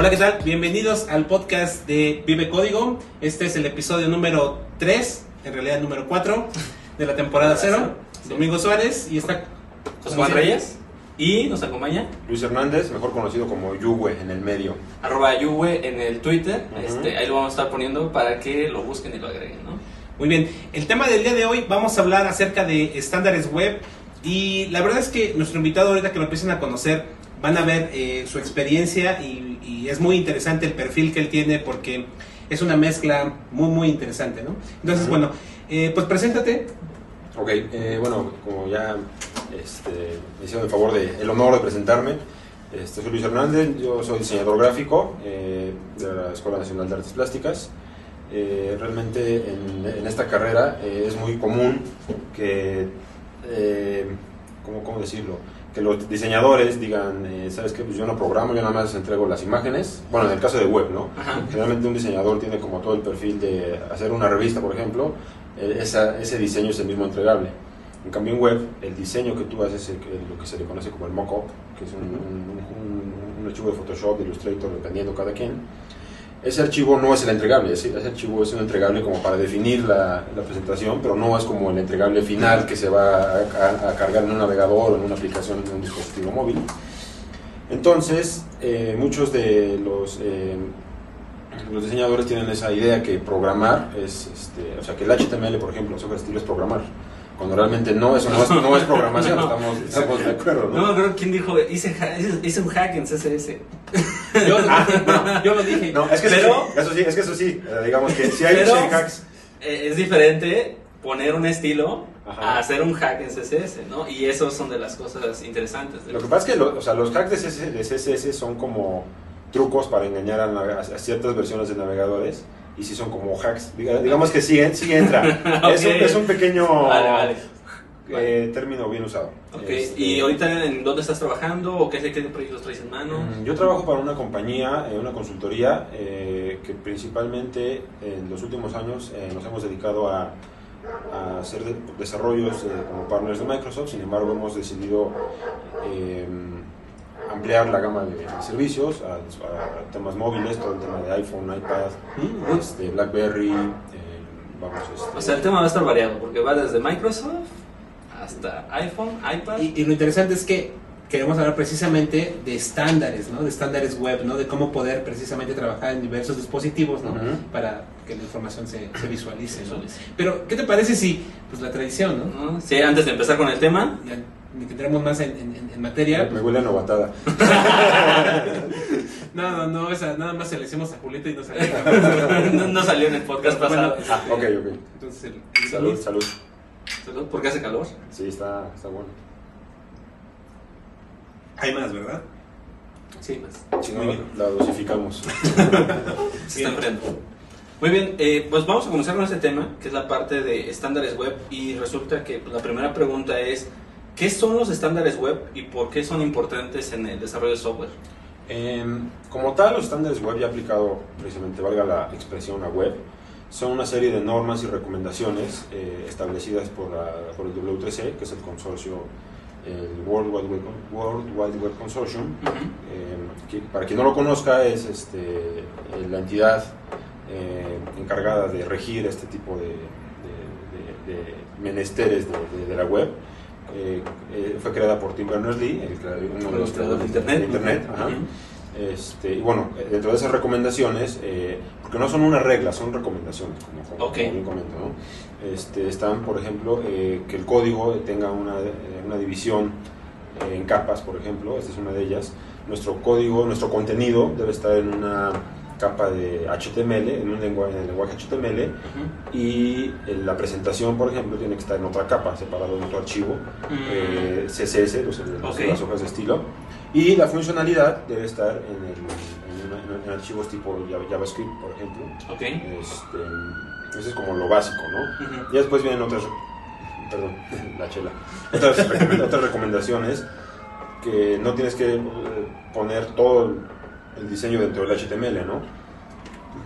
Hola, ¿qué tal? Bienvenidos al podcast de Vive Código. Este es el episodio número 3, en realidad número 4 de la temporada 0. Domingo Suárez y está José Juan Reyes. Y nos acompaña Luis Hernández, mejor conocido como Yuwe en el medio. arroba Yuwe en el Twitter. Este, ahí lo vamos a estar poniendo para que lo busquen y lo agreguen, ¿no? Muy bien, el tema del día de hoy vamos a hablar acerca de estándares web y la verdad es que nuestro invitado ahorita que lo empiecen a conocer van a ver eh, su experiencia y, y es muy interesante el perfil que él tiene porque es una mezcla muy muy interesante, ¿no? Entonces, bueno, eh, pues preséntate. Ok, eh, bueno, como ya este, me hicieron el favor de el honor de presentarme, este, soy Luis Hernández, yo soy diseñador gráfico eh, de la Escuela Nacional de Artes Plásticas. Eh, realmente en, en esta carrera es muy común que, ¿cómo, cómo decirlo? Que los diseñadores digan, eh, ¿sabes qué? Pues yo no programo, yo nada más entrego las imágenes. Bueno, en el caso de web, ¿no? Ajá. Generalmente un diseñador tiene como todo el perfil de hacer una revista, por ejemplo, eh, esa- ese diseño es el mismo entregable. En cambio en web, el diseño que tú haces es lo que se le conoce como el mock-up, que es un, un- un- un archivo de Photoshop, de Illustrator, dependiendo cada quien. Ese archivo no es el entregable, ese, archivo es un entregable como para definir la, presentación, pero no es como el entregable final que se va a, cargar en un navegador o en una aplicación en un dispositivo móvil. Entonces, eh, muchos de los, eh, diseñadores tienen esa idea que programar es, este, o sea, que el HTML, por ejemplo, software estilo es programar, cuando realmente no, eso no es, no es programación, No. estamos, estamos de acuerdo, No ¿no? me acuerdo quién dijo, hice, hice- un hack en CSS. Yo, ah, bueno, yo lo dije. No, es que Pero- eso, sí, eso sí, es que eso sí, eh, digamos que si hay hacks, Eh, es diferente poner un estilo Ajá. a hacer un hack en CSS, ¿no? Y eso son de las cosas interesantes. de Lo que pasa es que lo- o sea, los hacks de CSS, de CSS son como trucos para engañar a ciertas versiones de navegadores y sí son como hacks. Diga- digamos que sí, en- sí entra. es, un, es un pequeño Vale, vale. eh, término bien usado. Ok, Este, ¿y ahorita en dónde estás trabajando o qué, qué proyectos traes en mano? mm, Yo trabajo para una compañía, eh, una consultoría, eh, que principalmente en los últimos años eh, nos hemos dedicado a, a hacer de- desarrollos eh, como partners de Microsoft, sin embargo hemos decidido eh, ampliar la gama de, de servicios a, a temas móviles, todo el tema de iPhone, iPad, Mm, este, BlackBerry, eh, vamos, este, O sea, el tema va a estar variado porque va desde Microsoft hasta iPhone, iPad. Y, y lo interesante es que queremos hablar precisamente de estándares, ¿no? De estándares web, ¿no? De cómo poder precisamente trabajar en diversos dispositivos, ¿no? Para que la información se, se visualice, ¿no? Pero, ¿qué te parece si, pues la tradición, ¿no? ¿no? Sí, antes de empezar con el tema, Ya entremos más en, en- en materia. me huele a novatada. No, no, no, esa, nada más se le hicimos a Julieta y no salió. no, no salió en el podcast Bueno, pasado. Ah, ok, ok. Entonces, el, el- Salud, salud. Salud, ¿Por qué hace calor? Sí, está, está bueno. Hay más, ¿verdad? Sí, más. Si Muy no, bien. la dosificamos. Se está enfriando. Muy bien, eh, pues vamos a comenzar con este tema, que es la parte de estándares web. Y resulta que pues, la primera pregunta es, ¿qué son los estándares web y por qué son importantes en el desarrollo de software? Em, como tal, los estándares web ya aplicado, precisamente, valga la expresión a web, son una serie de normas y recomendaciones eh, establecidas por, la- por el W3C, que es el consorcio, el World Wide Web, World Wide Web Consortium. Em, que, para quien no lo conozca, es este, eh, la entidad eh, encargada de regir este tipo de, de- de- de menesteres de la web. Eh, eh, fue creada por Tim Berners-Lee, uno de los creadores de Internet. Internet, ajá. Este, y bueno, eh, dentro de esas recomendaciones, eh, porque no son una regla, son recomendaciones, como, como, Ok. como bien comento, ¿no? Este, están, por ejemplo, eh, que el código tenga una, eh, una división en capas, por ejemplo, esta es una de ellas. Nuestro código, nuestro contenido debe estar en una capa de HTML, en un lenguaje, en el lenguaje HTML, Ujú. y eh, la presentación, por ejemplo, tiene que estar en otra capa, separado en otro archivo, eh, CSS, los, los- Ok. las hojas de estilo, y la funcionalidad debe estar en, el- en en archivos tipo Java- JavaScript, por ejemplo. Ok. Este, eso es como lo básico, ¿no? Ujú. Ya después vienen otras, perdón, la chela, otras, otras recomendaciones que no tienes que eh, poner todo el, diseño dentro del HTML, ¿no?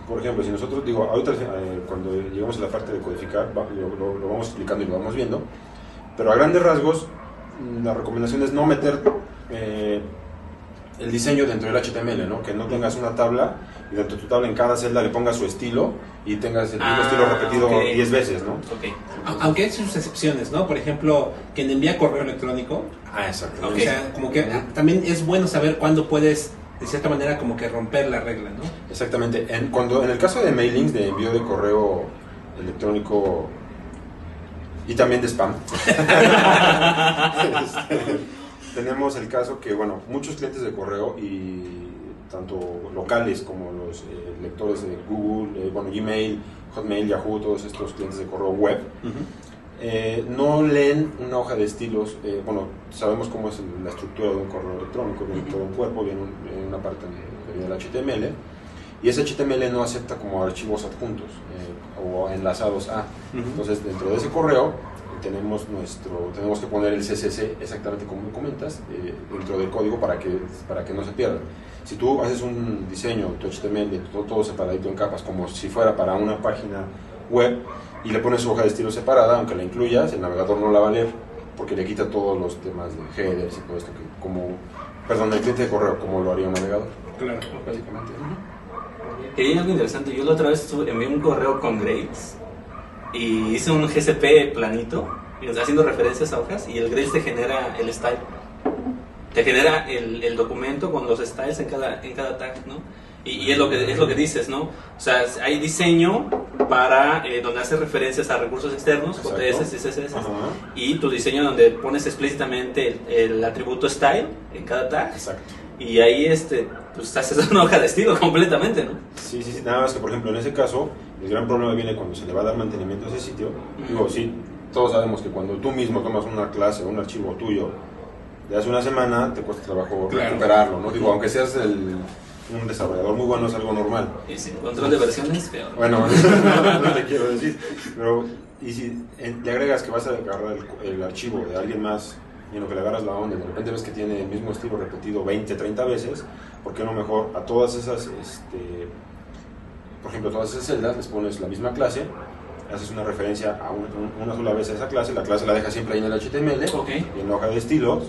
Por ejemplo, si nosotros, digo, ahorita eh, cuando llegamos a la parte de codificar, va- lo, lo- lo vamos explicando y lo vamos viendo, pero a grandes rasgos, mm, la recomendación es no meter eh, el diseño dentro del HTML, ¿no? Que no tengas una tabla y dentro de tu tabla en cada celda le pongas su estilo y tengas el mismo Ah, estilo repetido ok. 10 veces, ¿no? Ok. A- Aunque hay sus excepciones, ¿no? Por ejemplo, quien envía correo electrónico, Ah, exacto. o sea, como que ah, también es bueno saber cuándo puedes, de cierta manera, como que romper la regla, ¿no? Exactamente. En, cuando, en el caso de mailings, de envío de correo electrónico y también de spam, este, tenemos el caso que, bueno, muchos clientes de correo y tanto locales como los eh, lectores de Google, eh, bueno, Gmail, Hotmail, Yahoo, todos estos clientes de correo web, eh, no leen una hoja de estilos. eh, bueno, sabemos cómo es la estructura de un correo electrónico, viene todo un cuerpo, viene, un- viene una parte de, viene el HTML, y ese HTML no acepta como archivos adjuntos eh, o enlazados a. Entonces, dentro de ese correo tenemos nuestro tenemos que poner el CSS exactamente como comentas eh, dentro del código para que para que no se pierda. Si tú haces un diseño, tu HTML, todo, todo separadito en capas, como si fuera para una página web, y le pones su hoja de estilo separada, aunque la incluyas, el navegador no la va a leer, porque le quita todos los temas de headers y todo esto, que como, perdón, el cliente de correo, como lo haría un navegador, Claro. básicamente. Y hay algo interesante. Yo la otra vez envié un correo con grades y hice un GCP planito, haciendo referencias a hojas, y el grades te genera el style. Te genera el, el documento con los styles en cada, en cada tag, ¿no? Y, y es, lo que, es lo que dices, ¿no? O sea, hay diseño para eh, donde hace referencias a recursos externos. JS, CSS, Ajá. y tu diseño donde pones explícitamente el, el atributo style en cada tag, Exacto. y ahí este, pues haces una hoja de estilo completamente, ¿no? Sí, sí, sí, nada más que por ejemplo en ese caso, el gran problema viene cuando se le va a dar mantenimiento a ese sitio. Digo, sí, todos sabemos que cuando tú mismo tomas una clase o un archivo tuyo de hace una semana, te cuesta trabajo Claro. recuperarlo, ¿no? Digo, aunque seas el- un desarrollador muy bueno, es algo normal. Y sin control de versiones, peor. Bueno, no, no te quiero decir, pero y si le agregas que vas a agarrar el, el archivo de alguien más y en lo que le agarras la onda de repente ves que tiene el mismo estilo repetido 20, 30 veces, ¿por qué no mejor a todas esas, este, por ejemplo, todas esas celdas les pones la misma clase, haces una referencia a un- un- una sola vez a esa clase, la clase la dejas siempre ahí en el HTML y en la hoja de estilos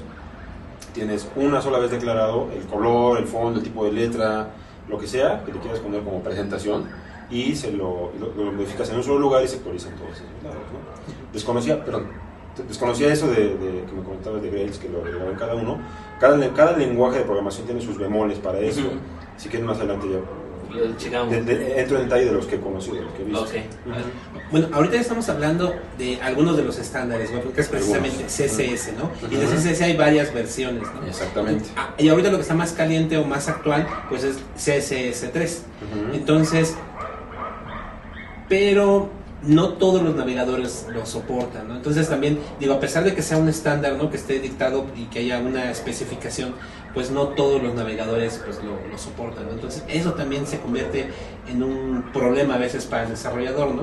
tienes una sola vez declarado el color, el fondo, el tipo de letra, lo que sea que le quieras poner como presentación y se lo, lo, lo modificas en un solo lugar y se actualizan todos esos lados. ¿no? Desconocía, perdón, desconocía eso de, de- que me comentabas de Grails, que lo agregaba en cada uno. Cada, cada lenguaje de programación tiene sus bemoles para eso. Si quieren más adelante ya Checamos. de- de- entro en detalle de los que he conocido, de los que he visto. Ok. Ujú. Bueno, ahorita estamos hablando de algunos de los estándares, web, que es precisamente. CSS, ¿no? Y de. CSS hay varias versiones, ¿no? Exactamente. Ah, Y ahorita lo que está más caliente o más actual, pues es CSS3. Ujú. Entonces, pero no todos los navegadores lo soportan, ¿no? Entonces también, digo, a pesar de que sea un estándar, ¿no? Que esté dictado y que haya una especificación, pues no todos los navegadores pues lo, soportan, ¿no? Entonces eso también se convierte en un problema a veces para el desarrollador, ¿no?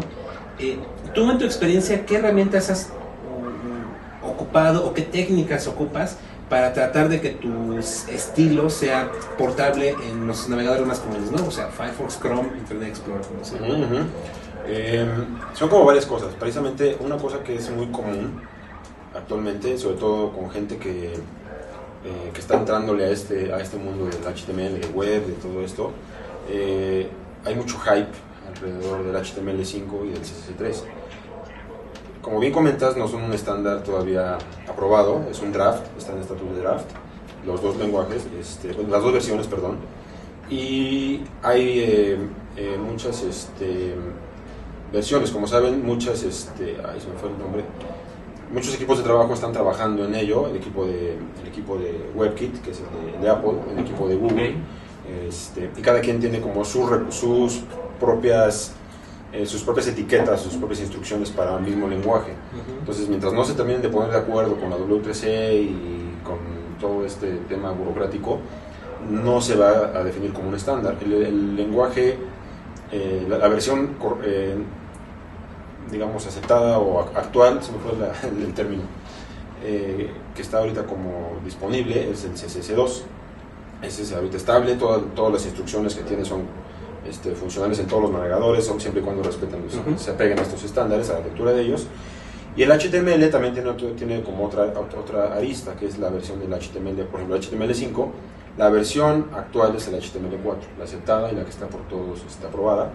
Eh, Tú en tu experiencia, ¿qué herramientas has mm, ocupado o qué técnicas ocupas para tratar de que tu estilo sea portable en los navegadores más comunes, ¿no? O sea, Firefox, Chrome, Internet Explorer, sea. Ujú, ujú. Eh, son como varias cosas. Precisamente una cosa que es muy común actualmente, sobre todo con gente que, eh, que está entrándole a este, a este mundo del HTML, de web, de todo esto, eh, hay mucho hype alrededor del HTML5 y del CSS3. Como bien comentas, no son un estándar todavía aprobado, es un draft, está en estatus de draft, los dos lenguajes, este, las dos versiones, perdón. Y hay eh, muchas este, versiones, como saben, muchas, este, ay, se me fue el nombre, muchos equipos de trabajo están trabajando en ello, el equipo de, el equipo de WebKit, que es el de, de Apple, el equipo de Google, este, y cada quien tiene como sus, sus propias eh, sus propias etiquetas, sus propias instrucciones para el mismo lenguaje. Entonces, mientras no se terminen de poner de acuerdo con la W3C y con todo este tema burocrático, no se va a definir como un estándar. El, el lenguaje, eh, la, la versión, eh, digamos, aceptada o ac- actual, se me fue la- el, término, eh, que está ahorita como disponible es el CSS2. Ese es ahorita estable, toda- todas las instrucciones que tiene son este, funcionales en todos los navegadores, son siempre y cuando respeten, los- Ujú. se apeguen a estos estándares, a la lectura de ellos. Y el HTML también tiene, tiene como otra, otra, otra arista, que es la versión del HTML, por ejemplo, el HTML5 La versión actual es el HTML4, la aceptada y la que está por todos está aprobada.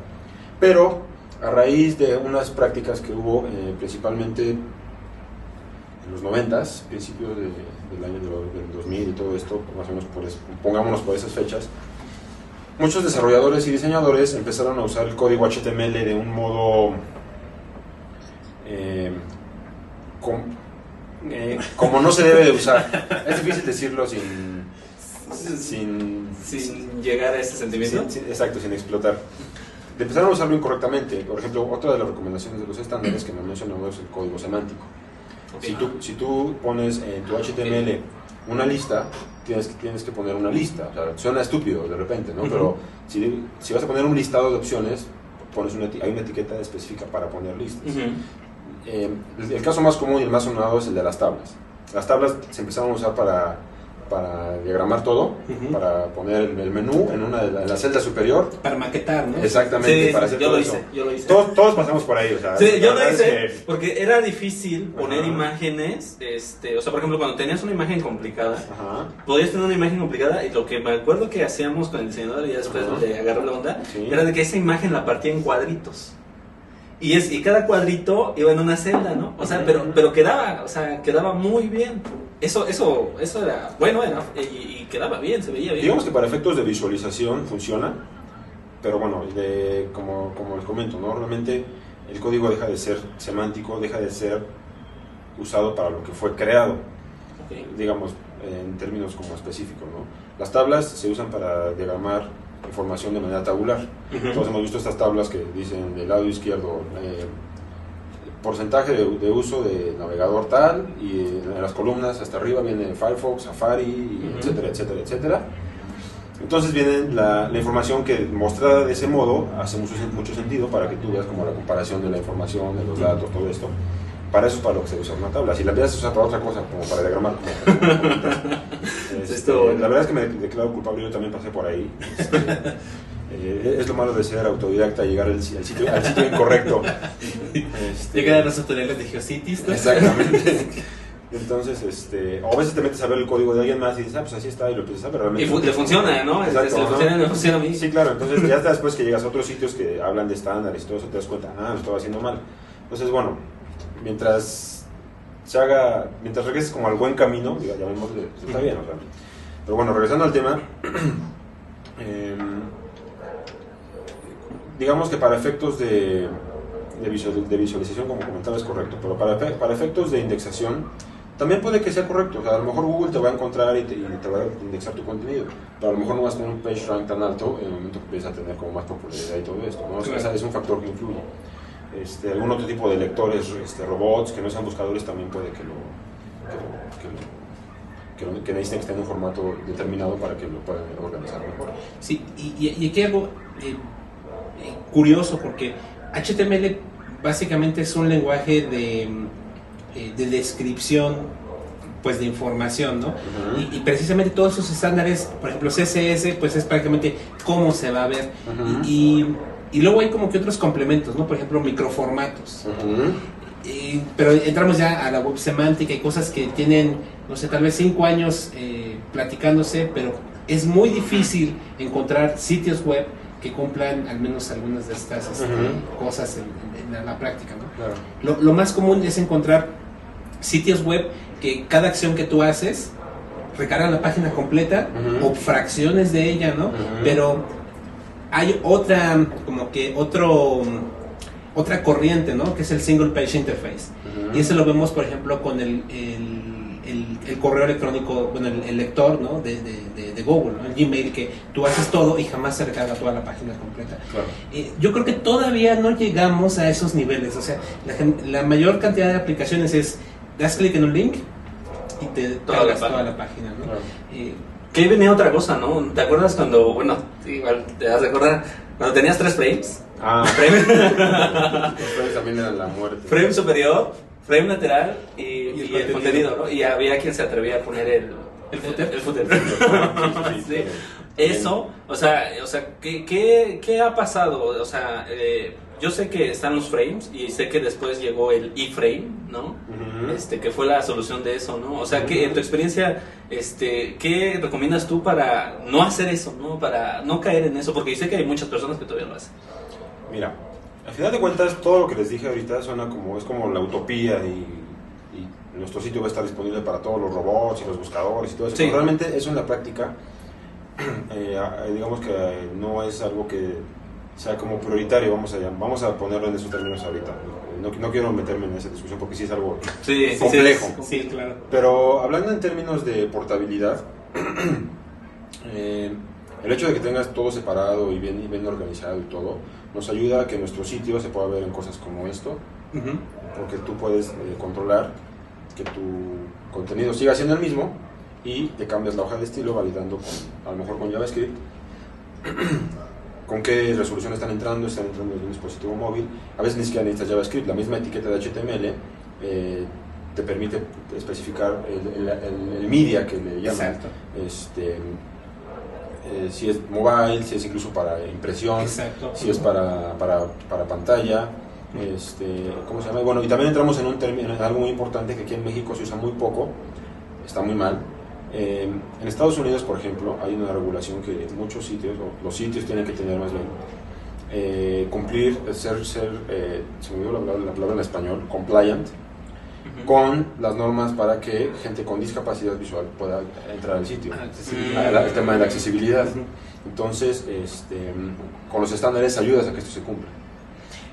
Pero a raíz de unas prácticas que hubo eh, principalmente en los 90, principios de, del año del 2000 y todo esto, más o menos por es, pongámonos por esas fechas, muchos desarrolladores y diseñadores empezaron a usar el código HTML de un modo eh, com, eh, como no se debe de usar. Es difícil decirlo sin... Sin, sin llegar a ese sentimiento. Sin, exacto, sin explotar. De empezar a usarlo incorrectamente. Por ejemplo, otra de las recomendaciones de los estándares que me mencionamos es el código semántico. Okay. Si, tú, si tú pones en tu HTML una lista, tienes que, tienes que poner una lista. O sea, suena estúpido de repente, ¿no? Uh -huh. Pero si, si, vas a poner un listado de opciones, pones una, hay una etiqueta específica para poner listas. Uh -huh. eh, el caso más común y el más sonado es el de las tablas. Las tablas se empezaron a usar para, para diagramar todo, uh -huh. para poner el menú en una de la, en la, celda superior. Para maquetar, ¿no? Exactamente, sí, para hacer yo todo lo eso. hice, yo lo hice. Todos, todos pasamos por ahí, o sea. Sí, yo lo hice que- porque era difícil poner Ajá. imágenes, este, o sea, por ejemplo, cuando tenías una imagen complicada, Ajá. podías tener una imagen complicada y lo que me acuerdo que hacíamos con el diseñador y después Ajá. le agarró la onda, Sí. era de que esa imagen la partía en cuadritos. Y, es, y cada cuadrito iba en una celda, ¿no? O sea, pero, pero quedaba, o sea, quedaba muy bien. Eso, eso, eso era, bueno, era, y, y quedaba bien, se veía bien. Digamos que para efectos de visualización funciona, pero bueno, de, como, como les comento, ¿no? realmente el código deja de ser semántico, deja de ser usado para lo que fue creado, Ok. digamos, en términos como específicos. ¿no? Las tablas se usan para diagramar información de manera tabular. Ujú. Todos hemos visto estas tablas que dicen del lado izquierdo eh, porcentaje de, de uso de navegador tal y en las columnas hasta arriba viene Firefox, Safari, etcétera, etcétera, etcétera. Entonces viene la, la información que mostrada de ese modo hace mucho, mucho sentido para que tú veas como la comparación de la información, de los datos, todo esto. Para eso es para lo que se usa una tabla. Si la empiezas a usar para otra cosa, como para diagramar, este, la verdad es que me declaro culpable, yo también pasé por ahí. Este, eh, es lo malo de ser autodidacta y llegar al, si- al sitio, al sitio incorrecto. Este, Llegan a los tutoriales de Geocities, ¿no? Exactamente. Entonces, este, o a veces te metes a ver el código de alguien más y dices, ah, pues así está, y lo empiezas a ver, realmente. Y fu- le funciona, ¿no? Este, Exacto, le ¿no? funciona, me funciona a mí. Sí, claro, entonces ya hasta después que llegas a otros sitios que hablan de estándares y todo eso, te das cuenta, ah, lo estaba haciendo mal. Entonces, bueno, mientras se haga, mientras regreses como al buen camino, diga, llamémosle, pues, está bien, o sea. Pero bueno, regresando al tema, em, digamos que para efectos de, de, visual- de visualización, como comentaba, es correcto, pero para, para efectos de indexación, también puede que sea correcto. O sea, a lo mejor Google te va a encontrar y te, y te va a indexar tu contenido, pero a lo mejor no vas a tener un page rank tan alto en el momento que empiezas a tener como más popularidad y todo esto. ¿no? O sea, es un factor que influye. Este, algún otro tipo de lectores, este, robots que no sean buscadores, también puede que lo, que lo, que lo- que que necesiten que esté en un formato determinado para que lo puedan organizar mejor. Sí, y, y- y aquí algo eh, curioso porque HTML básicamente es un lenguaje de, eh, de descripción pues de información, ¿no? Y, y precisamente todos esos estándares, por ejemplo CSS, pues es prácticamente cómo se va a ver. Y, y luego hay como que otros complementos, ¿no? Por ejemplo, microformatos. Pero entramos ya a la web semántica y cosas que tienen, no sé, tal vez cinco años eh, platicándose, pero es muy difícil encontrar sitios web que cumplan al menos algunas de estas este, cosas en, en- en la práctica. ¿no? Claro. Lo, lo más común es encontrar sitios web que cada acción que tú haces recarga la página completa o fracciones de ella, ¿no? Pero hay otra, como que otro, otra corriente, ¿no? Que es el Single Page Interface. Y eso lo vemos, por ejemplo, con el, el, el- correo electrónico, bueno, el, el lector, ¿no? De, de- de- de Google, ¿no? El Gmail, que tú haces todo y jamás se recarga toda la página completa. Claro. Eh, yo creo que todavía no llegamos a esos niveles. O sea, la, la mayor cantidad de aplicaciones es das clic en un link y te Toda cargas la toda la página. ¿no? Claro. Eh, Que ahí venía otra cosa, ¿no? ¿Te acuerdas cuando, bueno, igual te vas a acordar, cuando tenías tres frames? Ah, Frame, los frames también eran la muerte. frame superior, frame lateral y, y el el, contenido. ¿no? Y había quien se atrevía a poner el... ¿El footer? El, footer. Sí. Eso, o sea, o sea ¿qué, qué, qué ha pasado? O sea, eh, yo sé que están los frames y sé que después llegó el iframe, ¿no? Ujú. este, que fue la solución de eso, ¿no? O sea, que en tu experiencia, este, ¿qué recomiendas tú para no hacer eso, ¿no? Para no caer en eso, porque yo sé que hay muchas personas que todavía lo hacen. Mira, al final de cuentas, todo lo que les dije ahorita suena como, es como la utopía y, y nuestro sitio va a estar disponible para todos los robots y los buscadores y todo eso. Sí. Pero realmente eso en la práctica, eh, digamos que no es algo que sea como prioritario, vamos a, vamos a ponerlo en esos términos ahorita. No, no quiero meterme en esa discusión porque sí es algo Sí, sí, sí, complejo. es- Sí, claro. Pero hablando en términos de portabilidad, eh, el hecho de que tengas todo separado y bien, y bien organizado y todo, nos ayuda a que nuestro sitio se pueda ver en cosas como esto, Ujú. porque tú puedes eh, controlar que tu contenido siga siendo el mismo y te cambias la hoja de estilo validando con, a lo mejor con JavaScript con qué resolución están entrando, están entrando desde un dispositivo móvil. A veces ni siquiera necesitas JavaScript, la misma etiqueta de HTML eh, te permite especificar el, el- el- el media que le llaman. Exacto. Este, eh, si es mobile, si es incluso para impresión, Exacto. si es para, para, para pantalla. Este, ¿Cómo se llama? Bueno, y también entramos en un término, en algo muy importante que aquí en México se usa muy poco, está muy mal. Eh, en Estados Unidos, por ejemplo, hay una regulación que muchos sitios, o los sitios tienen que tener más bien, eh, cumplir, ser, ser eh, se me olvidó la palabra, la palabra en español, compliant, Con las normas para que gente con discapacidad visual pueda entrar al sitio. Ah. Ah, El tema de la accesibilidad. Entonces, este, con los estándares ayudas a que esto se cumpla.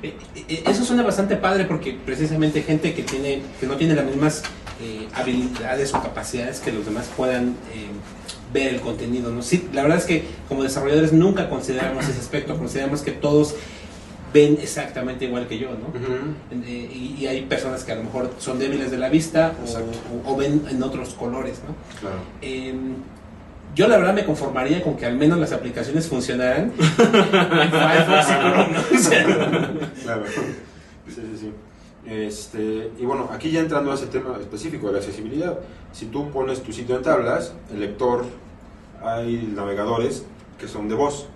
Eh, eh, Eso suena bastante padre porque precisamente gente que tiene que no tiene las mismas eh, habilidades o capacidades que los demás puedan eh, ver el contenido. ¿no? Sí, la verdad es que como desarrolladores nunca consideramos ese aspecto, consideramos que todos ven exactamente igual que yo, ¿no? Eh, y, y hay personas que a lo mejor son débiles de la vista o, o ven en otros colores, ¿no? Claro. Eh, yo la verdad me conformaría con que al menos las aplicaciones funcionaran Claro. Sí, sí, sí. Este, y bueno, aquí ya entrando a ese tema específico de la accesibilidad, si tú pones tu sitio en tablas, el lector, hay navegadores que son de voz.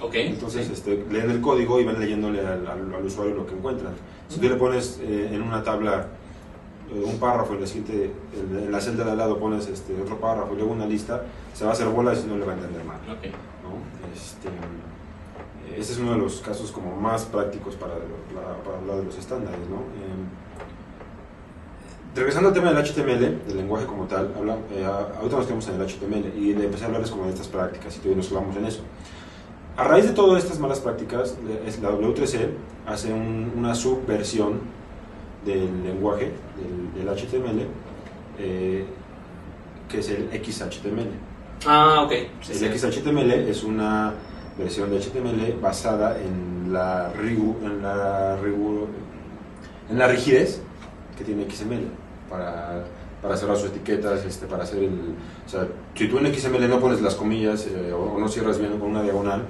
Ok. Entonces sí. este, leen el código y van leyéndole al, al- al usuario lo que encuentran. Si tú le pones eh, en una tabla eh, un párrafo y la siguiente, en, en la celda de al lado pones este, otro párrafo y luego una lista, se va a hacer bolas y no le va a entender mal. Ok. ¿no? Este, es uno de los casos como más prácticos para, para, para hablar de los estándares. ¿no? Eh, regresando al tema del HTML, del lenguaje como tal, habla, eh, ahorita nos quedamos en el HTML y le empecé a hablarles como de estas prácticas y todavía nos clavamos en eso. A raíz de todas estas malas prácticas, la W3C hace un- una subversión del lenguaje, del, del HTML, eh, que es el XHTML. Ah, ok. Sí, El sí. XHTML es una versión de HTML basada en la, rigu- en la, rigu- en la rigidez que tiene XML para, para cerrar sus etiquetas, este, para hacer el... O sea, si tú en XML no pones las comillas eh, o, o no cierras bien con una diagonal,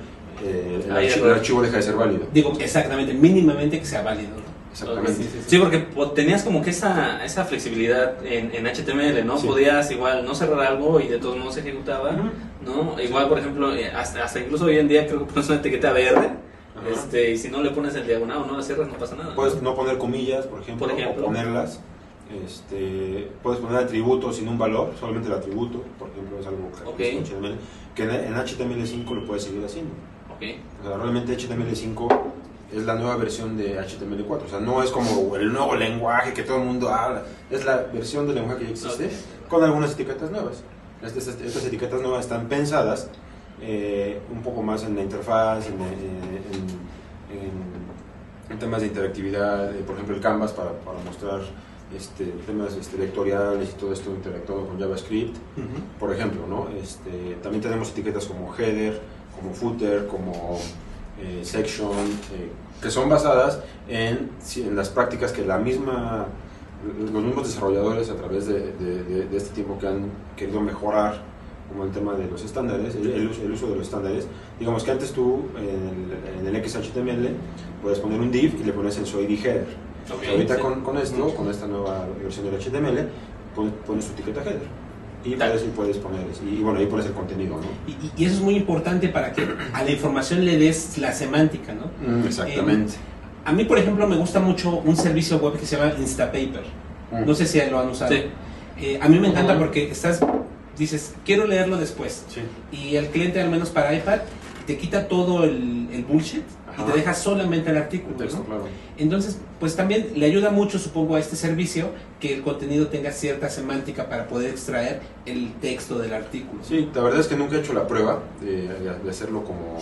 eh, el, archivo deja de ser válido. Digo, exactamente, mínimamente que sea válido. Exactamente. Sí, sí, sí. Sí, porque po- tenías como que esa, esa flexibilidad en, en HTML, ¿no? Podías igual no cerrar algo y de todos modos se ejecutaba. ¿no? Igual, por ejemplo, eh, hasta, hasta incluso hoy en día creo que pones una etiqueta verde, Ajá. este, y si no le pones el diagonal o no la cierras, no pasa nada. Puedes no poner comillas, por ejemplo, Por ejemplo. o ponerlas. Este, puedes poner atributos sin un valor, solamente el atributo, por ejemplo, es algo que Ok. HTML, que en, en HTML5 lo puedes seguir haciendo. Ok. O sea, realmente HTML5 es la nueva versión de HTML4. O sea, no es como el nuevo lenguaje que todo el mundo habla. Es la versión del lenguaje que ya existe Ok. con algunas etiquetas nuevas. Estas, estas etiquetas nuevas están pensadas eh, un poco más en la interfaz, en, en- en- en temas de interactividad. eh, por ejemplo, el Canvas para, para mostrar este, temas este, vectoriales y todo esto interactuando con JavaScript por ejemplo, ¿no? Este, también tenemos etiquetas como header, como footer, como eh, section, eh, que son basadas en, en las prácticas que la misma, los mismos desarrolladores a través de, de- de- este tiempo que han querido mejorar, como el tema de los estándares, el, el uso, el uso de los estándares. Digamos que antes tú en el, en el XHTML puedes poner un div y le pones su ID header. Ok, Ahorita sí. con, con esto, con esta nueva versión del HTML, pon- pones tu etiqueta header. Y Tal. puedes, y puedes poner, y bueno, ahí pones el contenido, ¿no? Y, eso es muy importante para que a la información le des la semántica, ¿no? exactamente. A mí, por ejemplo, me gusta mucho un servicio web que se llama Instapaper. Mm. No sé si lo han usado. Sí. Eh, a mí me encanta porque estás, dices, quiero leerlo después. Sí. Y el cliente, al menos para iPad, te quita todo el, el bullshit y te deja solamente el artículo. El texto, ¿no? claro. Entonces, pues también le ayuda mucho, supongo, a este servicio que el contenido tenga cierta semántica para poder extraer el texto del artículo. Sí, la verdad es que nunca he hecho la prueba de, de hacerlo como,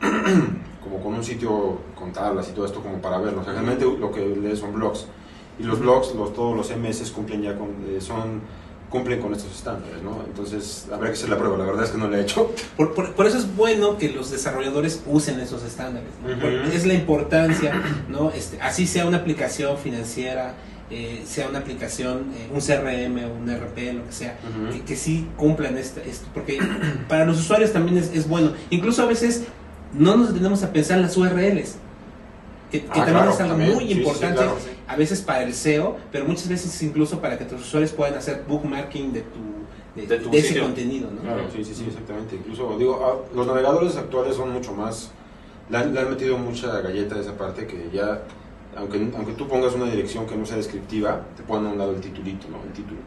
como con un sitio con tablas y todo esto como para verlo. O sea, realmente lo que lees son blogs. Y los blogs, los, todos los MS cumplen ya con, eh, son, cumplen con estos estándares, ¿no? Entonces, habrá que hacer la prueba. La verdad es que no la he hecho. Por, por- por eso es bueno que los desarrolladores usen esos estándares. ¿no? Es la importancia, ¿no? Este, así sea una aplicación financiera, eh, sea una aplicación, eh, un CRM o un RP, lo que sea, que, que sí cumplan este, esto. Porque para los usuarios también es, es bueno. Incluso a veces no nos detenemos a pensar en las URLs. Que, que Ah, también claro, es algo también. muy Sí, sí, importante. A veces para el SEO, pero muchas veces incluso para que tus usuarios puedan hacer bookmarking de tu, de, De tu de ese contenido. ¿no? Claro, sí, sí, sí, exactamente. Incluso, digo, ah, los navegadores actuales son mucho más. Le han, le han metido mucha galleta a esa parte que ya, aunque, aunque tú pongas una dirección que no sea descriptiva, te ponen a un lado el titulito, ¿no? El título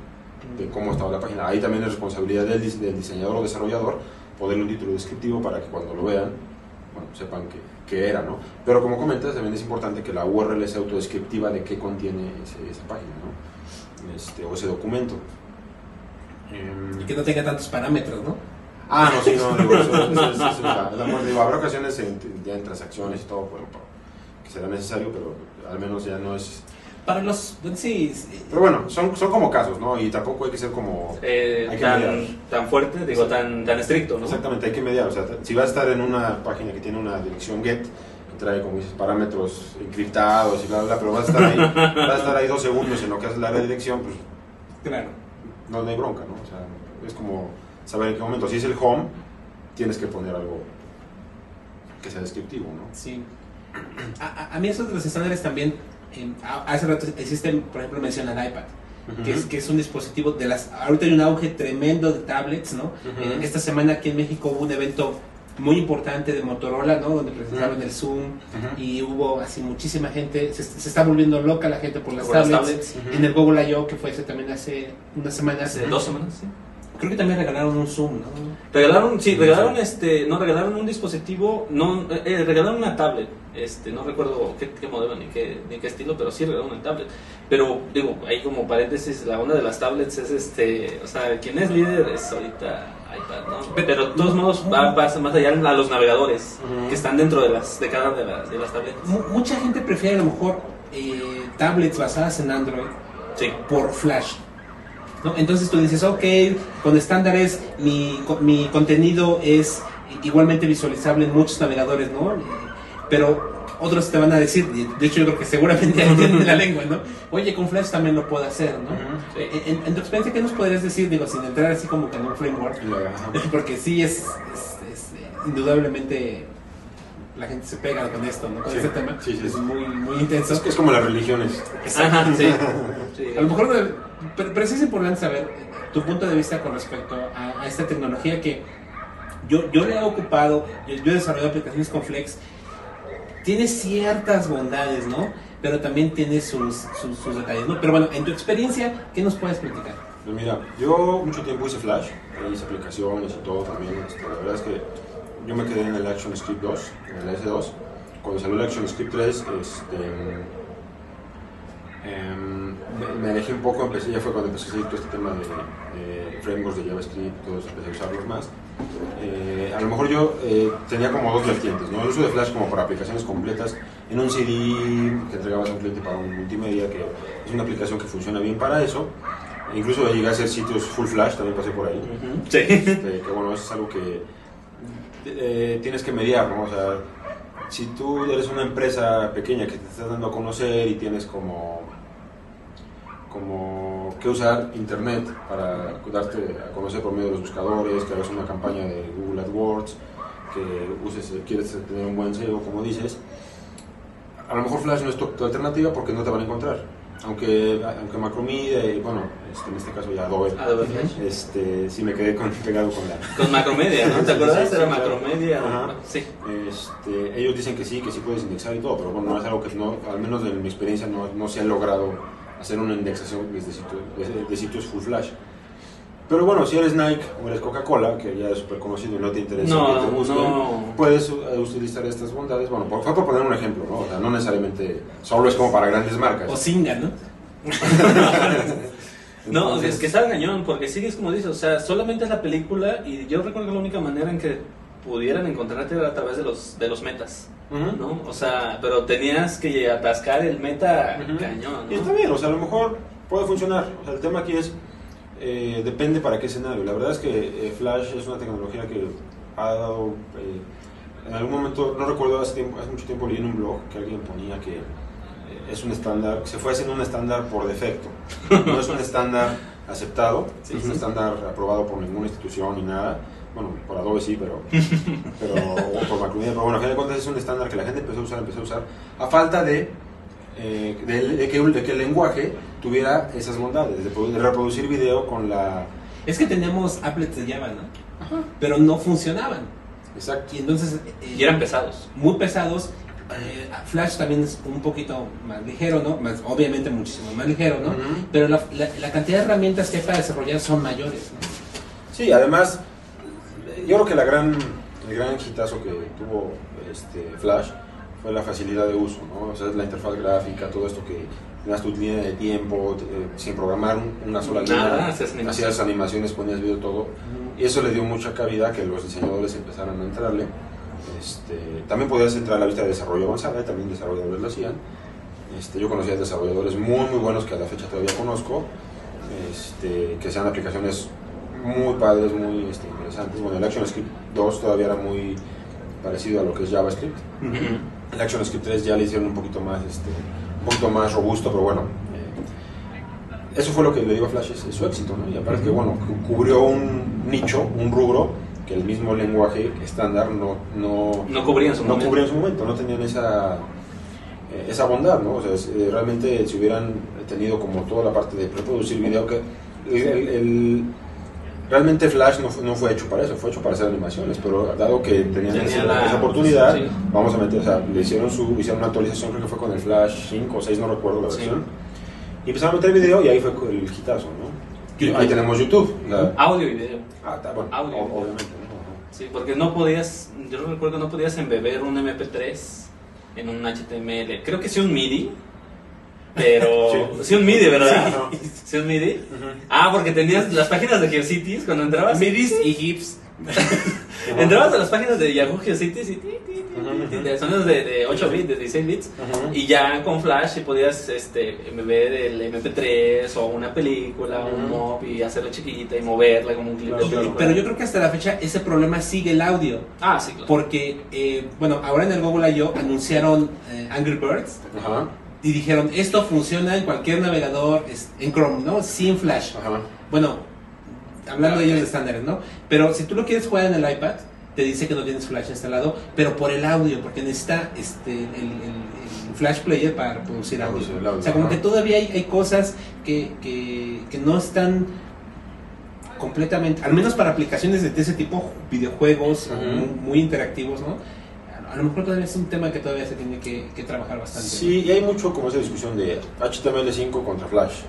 de cómo estaba la página. Ahí también es responsabilidad del, dis- del diseñador o desarrollador ponerle un título descriptivo para que cuando lo vean, bueno, sepan que, que era, ¿no? Pero como comentas, también es importante que la URL sea autodescriptiva de qué contiene ese- esa página, ¿no? Este, o ese documento. Em, Y que no tenga tantos parámetros, ¿no? Ah, no, sí, no, digo, eso, eso- eso- eso es la- la muerte. Digo, habrá ocasiones en, ya en transacciones y todo, pero que será necesario, pero al menos ya no es... Para los. bueno, Sí, sí, Pero bueno, son, son como casos, ¿no? Y tampoco hay que ser como... Eh, Hay que mediar. tan, tan fuerte, digo, tan, tan estricto, ¿no? Exactamente, hay que mediar. O sea, si vas a estar en una página que tiene una dirección GET, que trae, como dices, parámetros encriptados y bla, bla, pero vas a estar ahí, vas a estar ahí dos segundos en lo que hace la redirección, pues claro. no, no hay bronca, ¿no? O sea, es como saber en qué momento. Si es el home, tienes que poner algo que sea descriptivo, ¿no? Sí. A, mí eso de los estándares también. A- hace rato existe, por ejemplo, menciona el iPad, que, es, que es un dispositivo de las. Ahorita hay un auge tremendo de tablets, ¿no? Eh, esta semana aquí en México hubo un evento muy importante de Motorola, ¿no? Donde presentaron el Zoom y hubo así muchísima gente. Se, se está volviendo loca la gente por las Por las tablets. En el Google I.O., que fue hace también hace unas semanas. Hace dos semanas, sí. Creo que también regalaron un Zoom, ¿no? Regalaron, sí, regalaron este, no, regalaron un dispositivo, no, eh, eh, regalaron una tablet, este, no recuerdo qué, qué modelo ni qué, ni qué estilo, pero sí regalaron una tablet. Pero, digo, ahí como paréntesis, la onda de las tablets es este, o sea, quien es líder es ahorita iPad, ¿no? Pero- de todos modos va, pasa más allá a los navegadores que están dentro de las, de cada de, las de las tabletas. Mu- mucha gente prefiere a lo mejor eh, tablets basadas en Android Sí. por Flash. ¿No? Entonces tú dices, ok, con estándares mi, mi contenido es igualmente visualizable en muchos navegadores, ¿no? Eh, Pero otros te van a decir, de hecho yo creo que seguramente entienden la lengua, ¿no? Oye, con Flash también lo puedo hacer, ¿no? Ujú. Eh, En, en tu experiencia, ¿qué nos podrías decir, digo, sin entrar así como que en un framework? Porque sí es, es- es, eh, indudablemente la gente se pega con esto, ¿no? Con Sí, este tema. sí, sí, es muy, muy intenso. Es que es como las religiones. Ajá, sí. A lo mejor, eh, pero, pero es importante saber tu punto de vista con respecto a, esta tecnología que yo, yo le he ocupado, yo, he desarrollado aplicaciones con Flex, tiene ciertas bondades, ¿no? Pero también tiene sus, sus, detalles, ¿no? Pero bueno, en tu experiencia, ¿qué nos puedes platicar? Pues mira, yo mucho tiempo hice Flash, hice aplicaciones y todo también. este, la verdad es que yo me quedé en el ActionScript 2, en el S2. Cuando salió el ActionScript 3, este, em, me, alejé un poco, empecé, ya fue cuando empecé a seguir todo este tema de, de frameworks de JavaScript, todo eso, empecé a usarlos más. Eh, a lo mejor yo eh, tenía como dos vertientes, ¿no? El uso de Flash como para aplicaciones completas en un CD que entregabas a un cliente para un multimedia, que es una aplicación que funciona bien para eso. Incluso llegué a hacer sitios full Flash, también pasé por ahí. Ujú. Sí. Este, que bueno, eso es algo que eh, tienes que mediar, ¿no? O sea, si tú eres una empresa pequeña que te estás dando a conocer y tienes como como que usar internet para darte a conocer por medio de los buscadores, que hagas una campaña de Google AdWords, que uses, quieres tener un buen SEO, como dices, a lo mejor Flash no es tu, tu alternativa porque no te van a encontrar. Aunque, aunque Macromedia y bueno, este, en este caso ya Adobe, Adobe Flash. este, sí me quedé con- pegado con la, Con Macromedia, ¿no? ¿Te acuerdas? Sí, Era. Macromedia. Ajá. Sí. Este, ellos dicen que sí, que sí puedes indexar y todo, pero bueno, no es algo que no, al menos en mi experiencia no, no se ha logrado hacer una indexación desde sitios, de, de sitios full flash. Pero bueno, si eres Nike o eres Coca-Cola, que ya es súper conocido y no te interesa No, que te no. puedes eh, utilizar estas bondades. Bueno, por, por poner un ejemplo, ¿no? O sea, no necesariamente solo es como para grandes marcas. O Singa, ¿no? No, Entonces- es que está engañón, porque sigues como dices, o sea, solamente es la película y yo recuerdo que la única manera en que pudieran encontrarte a través de los, de los metas. ¿no? O sea, pero tenías que atascar el meta cañón, Y está bien, o sea, a lo mejor puede funcionar. O sea, el tema aquí es, eh, depende para qué escenario. La verdad es que eh, Flash es una tecnología que ha dado, eh, en algún momento, no recuerdo, hace, tiempo, hace mucho tiempo leí en un blog que alguien ponía que eh, es un estándar, se fue haciendo un estándar por defecto. No es un estándar aceptado, Sí, no es un sí. estándar aprobado por ninguna institución ni nada. Bueno, por Adobe sí, pero, pero o por Macromedia, pero bueno, a fin de cuentas es un estándar que la gente empezó a usar, empezó a usar, a falta de eh, de, de que, de que el lenguaje tuviera esas bondades, de, poder- de reproducir video con la... Es que teníamos applets de Java, ¿no? Pero no funcionaban. Exacto. Y entonces... eh, Y eran pesados. muy pesados. Eh, Flash también es un poquito más ligero, ¿no? Más, obviamente muchísimo más ligero, ¿no? Ujú. Pero la, la- la cantidad de herramientas que hay para desarrollar son mayores, ¿no? Sí, además, yo creo que la gran, el gran hitazo que tuvo este, Flash fue la facilidad de uso, ¿no? O sea, la interfaz gráfica, todo esto que tenías tu línea de tiempo, eh, sin programar un- una sola línea, hacías animaciones. hacías animaciones, ponías video, todo. Y eso le dio mucha cabida a que los diseñadores empezaran a entrarle. Este, también podías entrar a la vista de desarrollo avanzada, y también desarrolladores lo hacían. Este, yo conocía desarrolladores muy muy buenos que a la fecha todavía conozco, este, que sean aplicaciones muy padres, muy este, interesantes. Bueno, el ActionScript 2 todavía era muy parecido a lo que es JavaScript. Ujú. El ActionScript 3 ya le hicieron un poquito más, este, un poquito más robusto, pero bueno. eh, eso fue lo que le dio a Flash es, es su éxito, ¿no? Y aparte que, bueno, cu- cubrió un nicho, un rubro, que el mismo lenguaje estándar no, no, No cubrían su no momento. cubría en su momento, no tenían esa, eh, esa bondad, ¿no? O sea, es- eh, realmente si hubieran tenido como toda la parte de reproducir video, que el- el- el- realmente Flash no fue, no fue hecho para eso, fue hecho para hacer animaciones, pero dado que tenían Tenía esa, la- esa oportunidad, sí. vamos a meter, o sea, le hicieron, su, hicieron una actualización, creo que fue con el Flash 5 o 6, no recuerdo la Sí. versión, y empezaron a meter video y ahí fue el hitazo, ¿no? YouTube. Ahí tenemos YouTube. la- Audio y video. ah, está, bueno, Audio. o- obviamente, ¿no? Sí, porque no podías, yo recuerdo que no podías embeber un MP3 en un HTML. Creo que sí un MIDI, pero... Sí. Sí, un MIDI, ¿verdad? Sí, Sí, un MIDI. Ah, porque tenías las páginas de GeoCities cuando entrabas... Midis y hips. Entrabas a las páginas de Yahoo GeoCities y... ti, de sonidos de, de 8 bits, de 16 bits. Y ya con Flash podías este, ver el MP3 o una película, un Ujú. mob y hacerla chiquita y moverla como un clip Claro, de claro. película. Pero yo creo que hasta la fecha ese problema sigue el audio. Ah, sí, claro. Porque, eh, bueno, ahora en el Google I.O. anunciaron eh, Angry Birds Ajá, y dijeron, esto funciona en cualquier navegador, es- en Chrome, ¿no? Sin Flash. ajá. Bueno, hablando de ellos de estándares, ¿no? Pero si tú lo quieres jugar en el iPad, te dice que no tienes Flash instalado, pero por el audio, porque necesita este, el, el- el Flash Player para producir audio. O sea, como ajá. que todavía hay, hay cosas que, que, que no están completamente, al menos para aplicaciones de ese tipo, videojuegos muy interactivos, ¿no? A lo mejor todavía es un tema que todavía se tiene que, que trabajar bastante. ¿no? Sí, y hay mucho como esa discusión de HTML5 contra Flash.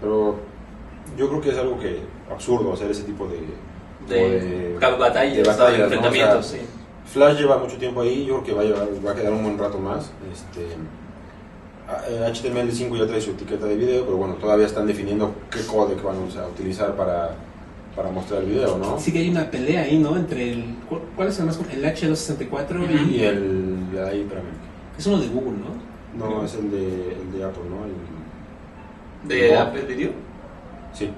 Pero yo creo que es algo que absurdo hacer ese tipo de, de, como batallas, de batallas, ¿no? enfrentamientos, O sea, sí. Flash lleva mucho tiempo ahí, yo creo que va a, llevar, va a quedar un buen rato más. Este, a- eh, HTML5 ya trae su etiqueta de video, pero bueno, todavía están definiendo qué codec van a utilizar para, para mostrar el video, ¿no? Sí que hay una pelea ahí, ¿no? Entre el... ¿cuál- ¿Cuál es el más? El H264 Ujú. y... Y el, ahí, espérame. Es uno de Google, ¿no? No, es el de, el de Apple, ¿no? El- ¿De. Apple Video? sí.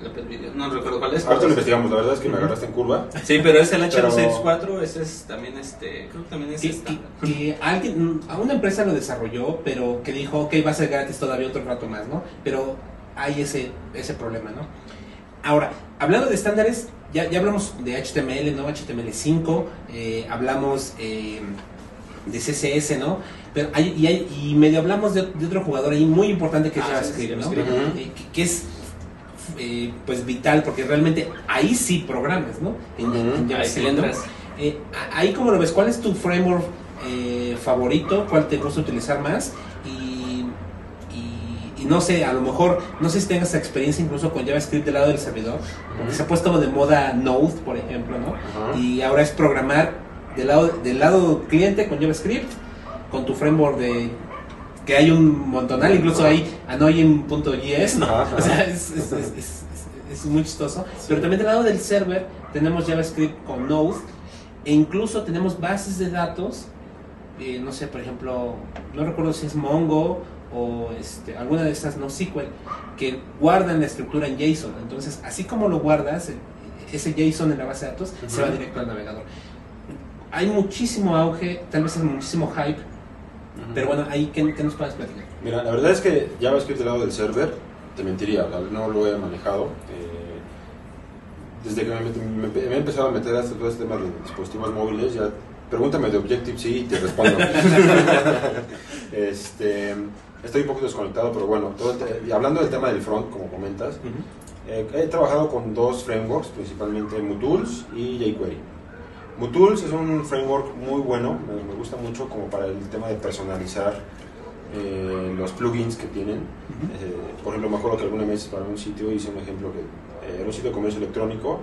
El Apple Video. No recuerdo cuál es. Ahorita lo pero- investigamos, la verdad es que me agarraste en curva. Sí, pero es el Pero- H264, ese es también este, creo que también es Que, esta. que- que alguien, a una empresa lo desarrolló, pero que dijo, ok, va a ser gratis todavía otro rato más, ¿no? Pero hay ese, ese problema, ¿no? Ahora, hablando de estándares, ya, ya hablamos de HTML, ¿no? HTML5, eh, hablamos eh, de CSS, ¿no? Pero hay, y, hay- y medio hablamos de, de otro jugador ahí muy importante que es Ah, JavaScript, ¿no? JavaScript. Eh, que, que es eh, pues vital porque realmente ahí sí programas, ¿no? En- Ahí sí JavaScript, ¿no? Eh, ahí como lo ves, ¿cuál es tu framework eh, favorito? ¿Cuál te gusta utilizar más? Y, no sé, a lo mejor, no sé si tengas experiencia incluso con JavaScript del lado del servidor, porque se ha puesto de moda Node, por ejemplo, ¿no? Y ahora es programar del lado, del lado cliente con JavaScript, con tu framework de que hay un montonal, incluso hay Annoying.js, ¿no? O sea, es, es- es- es- es muy chistoso. Pero también del lado del server tenemos JavaScript con Node e incluso tenemos bases de datos, eh, no sé, por ejemplo, no recuerdo si es Mongo o este, alguna de estas NoSQL, que guardan la estructura en JSON. Entonces, así como lo guardas, eh, ese JSON en la base de datos se va directo al navegador. Hay muchísimo auge, tal vez es muchísimo hype, pero bueno, ahí, ¿qué, qué nos puedes platicar? Mira, la verdad es que JavaScript del lado del server, te mentiría, no lo he manejado. eh, desde que me, met- me- me he empezado a meter a todo este tema de dispositivos móviles, ya pregúntame de Objective-C y te respondo. este, estoy un poco desconectado, pero bueno, todo y hablando del tema del front, como comentas, eh, he trabajado con dos frameworks, principalmente MuTools y jQuery. MuTools es un framework muy bueno, me, me gusta mucho como para el tema de personalizar eh, los plugins que tienen. Eh, por ejemplo, me acuerdo que alguna vez para un sitio hice un ejemplo que eh, era un sitio de comercio electrónico,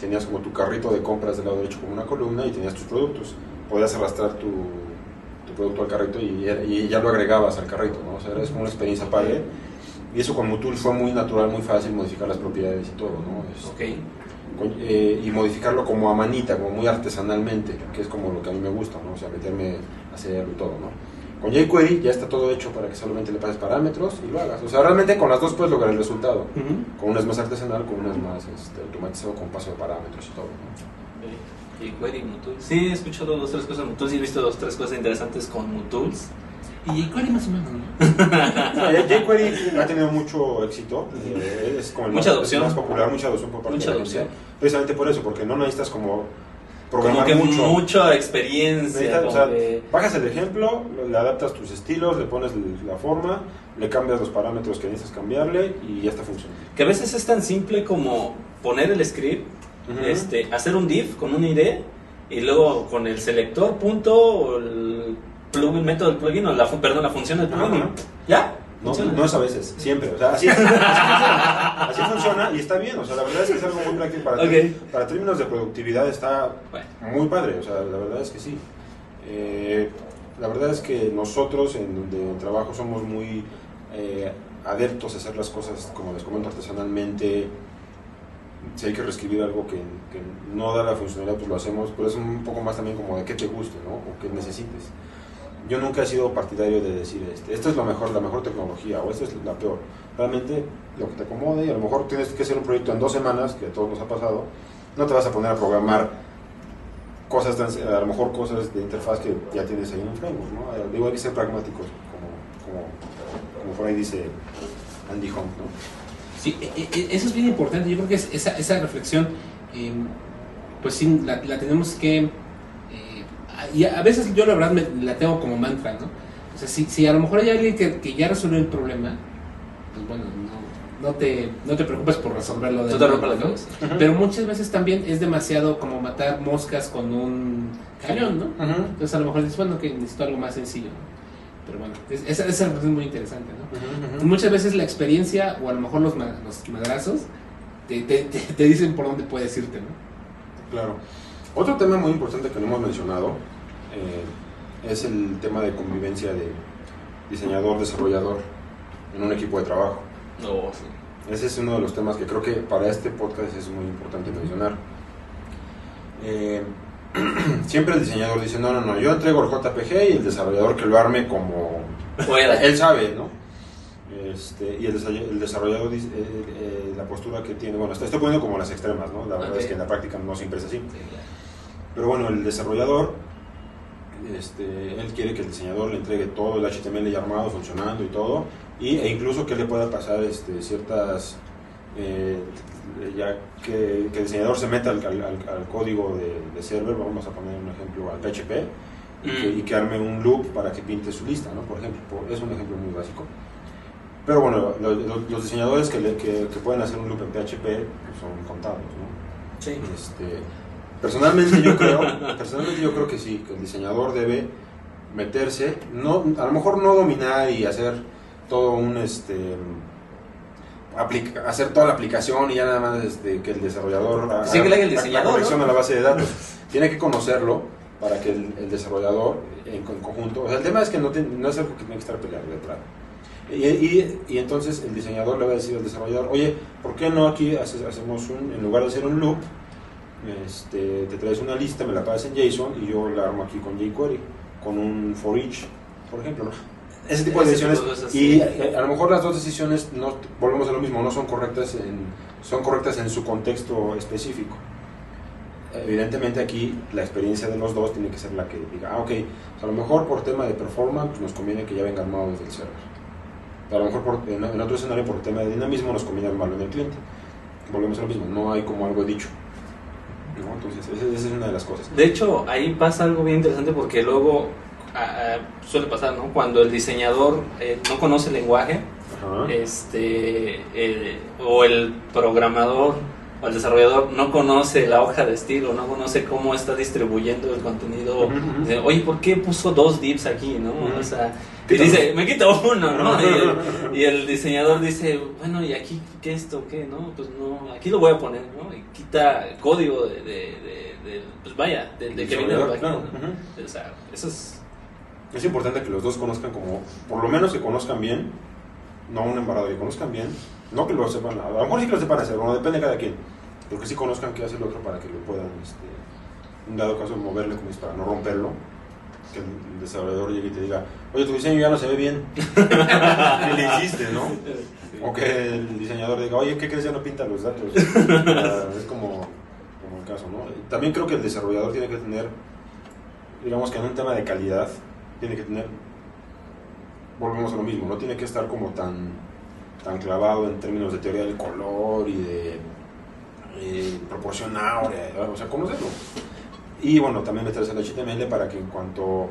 tenías como tu carrito de compras del lado derecho como una columna y tenías tus productos. Podías arrastrar tu, tu producto al carrito y, y ya lo agregabas al carrito, ¿no? O sea, era como una experiencia padre. Y eso con MuTools fue muy natural, muy fácil modificar las propiedades y todo, ¿no? Es- Ok. con- eh, y modificarlo como a manita, como muy artesanalmente, que es como lo que a mí me gusta, ¿no? O sea, meterme a hacerlo y todo, ¿no? Con jQuery ya está todo hecho para que solamente le pases parámetros y lo hagas. O sea, realmente con las dos puedes lograr el resultado. Con una es más artesanal, con una es más este, automatizado con paso de parámetros y todo, ¿no? Y Query y Mutools. Sí, he escuchado dos, tres cosas en Mutools y he visto dos, tres cosas interesantes con Mutools. Y jQuery más o menos, jQuery ha tenido mucho éxito, eh, es como el Mucha más, adopción. más popular, mucha adopción por parte Mucha de la gente. adopción. Precisamente por eso, porque no necesitas como Como programar que mucho. mucha experiencia. O como sea, de- bajas el ejemplo, le adaptas tus estilos, le pones la forma, le cambias los parámetros que necesitas cambiarle y ya está funcionando. Que a veces es tan simple como poner el script, Ujú. este, hacer un div con un ID y luego con el selector punto o el plugin, método del plugin o la, perdón, la función del plugin. Ajá. ¿Ya? No, no es a veces, siempre. O sea, así, así funciona, así funciona y está bien. O sea, la verdad es que es algo muy práctico para, Ok. para términos de productividad. Está Bueno. muy padre. O sea, la verdad es que sí. Eh, la verdad es que nosotros en donde trabajo somos muy eh, adeptos a hacer las cosas, como les comento, artesanalmente. Si hay que reescribir algo que, que no da la funcionalidad, pues lo hacemos, pero es un poco más también como de qué te guste, ¿no? O qué necesites. Yo nunca he sido partidario de decir, este, esto es lo mejor, la mejor tecnología, o esto es la peor. Realmente lo que te acomode, y a lo mejor tienes que hacer un proyecto en dos semanas, que a todos nos ha pasado, no te vas a poner a programar cosas, tan, a lo mejor cosas de interfaz que ya tienes ahí en un framework, ¿no? Eh, Digo, hay que ser pragmáticos, como, como, como por ahí dice Andy Hunt, ¿no? Sí, e- e- eso es bien importante. Yo creo que es- esa, esa reflexión, eh, pues sí, la, la tenemos que. eh, y a veces yo la verdad me- la tengo como mantra, ¿no? O sea, si, si a lo mejor hay alguien que, que ya resolvió el problema, pues bueno, no, no, te, no te preocupes por resolverlo de te rompas la ¿no? cabeza. Pero muchas veces también es demasiado como matar moscas con un cañón, ¿no? Entonces a lo mejor dices, bueno, que necesito algo más sencillo, ¿no? Pero bueno, es- esa, esa es muy interesante, ¿no? Muchas veces la experiencia o a lo mejor los, los madrazos te, te, te- te dicen por dónde puedes irte, ¿no? Claro. Otro tema muy importante que no hemos mencionado eh, es el tema de convivencia de diseñador-desarrollador en un equipo de trabajo. No, sí. Ese es uno de los temas que creo que para este podcast es muy importante mencionar. Eh, siempre el diseñador dice, no, no, no, yo entrego el JPG y el desarrollador que lo arme como él sabe, ¿no? Este, y el, desa- el desarrollador dice, eh, eh, la postura que tiene, bueno, estoy poniendo como las extremas, ¿no? La verdad es que en la práctica no siempre es así. Sí, claro. Pero bueno, el desarrollador, este, él quiere que el diseñador le entregue todo el HTML ya armado, funcionando y todo, y, e incluso que le pueda pasar este, ciertas, eh, ya que, que el diseñador se meta al, al- al- código de, de server, vamos a poner un ejemplo al PHP, y, que, Mm. y que arme un loop para que pinte su lista, ¿no? Por ejemplo, es un ejemplo muy básico. Pero bueno, lo- lo- los diseñadores que, le- que, que pueden hacer un loop en PHP pues, son contados, ¿no? Sí. Este, personalmente yo creo, personalmente yo creo que sí, que el diseñador debe meterse, no, a lo mejor no dominar y hacer todo un este aplica- hacer toda la aplicación y ya nada más este, que el desarrollador haga Sí, que le haga el la- diseñador, la conexión ¿no? a la base de datos. Tiene que conocerlo para que el, el desarrollador en, con- conjunto, o sea, el tema es que no, tiene- no es algo que tiene que estar peleado de entrada. Y, y, y entonces el diseñador le va a decir al desarrollador, oye, ¿por qué no aquí hace- hacemos un, en lugar de hacer un loop, este, te traes una lista, me la pasas en JSON y yo la armo aquí con jQuery, con un for each, por ejemplo, ¿no? Ese tipo de tipo decisiones de y sí. eh, a lo mejor las dos decisiones no volvemos a lo mismo, no son correctas en son correctas en su contexto específico. Evidentemente aquí la experiencia de los dos tiene que ser la que diga, ah, ok, a lo mejor por tema de performance nos conviene que ya venga armado desde el server. A lo mejor por- en, en otro escenario por tema de dinamismo nos conviene armarlo en el cliente. Volvemos a lo mismo, no hay como algo dicho. ¿no? Entonces esa, esa es una de las cosas. De hecho, ahí pasa algo bien interesante porque luego ah, suele pasar, ¿no? Cuando el diseñador eh, no conoce el lenguaje, Ajá. este, eh, o el programador o el desarrollador no conoce la hoja de estilo, no conoce cómo está distribuyendo el contenido. Dice, Oye, ¿por qué puso dos divs aquí, no? O sea, y dice, me quita uno, ¿no? Y el, y el diseñador dice, bueno, ¿y aquí qué esto, qué, no? Pues no, aquí lo voy a poner, ¿no? Y quita el código de, de, de- de- pues vaya, de, de que viene. ¿no? Ujú. O sea, eso es... Es importante que los dos conozcan como, por lo menos que conozcan bien, no un embarrado, que conozcan bien, no que lo sepan, a lo mejor sí que lo sepan hacer, bueno, depende de cada quien, pero que sí conozcan qué hace el otro para que lo puedan, este, en dado caso, moverle como es para no romperlo, que el desarrollador llegue y te diga, oye, tu diseño ya no se ve bien, ¿qué le hiciste, no? O que el diseñador diga, oye, ¿qué crees? Ya no pinta los datos. Es como, como el caso, ¿no? También creo que el desarrollador tiene que tener, digamos que en un tema de calidad, tiene que tener, volvemos a lo mismo, no tiene que estar como tan, tan clavado en términos de teoría del color y de eh, áurea, o sea, conocerlo. Y bueno, también meterse al HTML para que en cuanto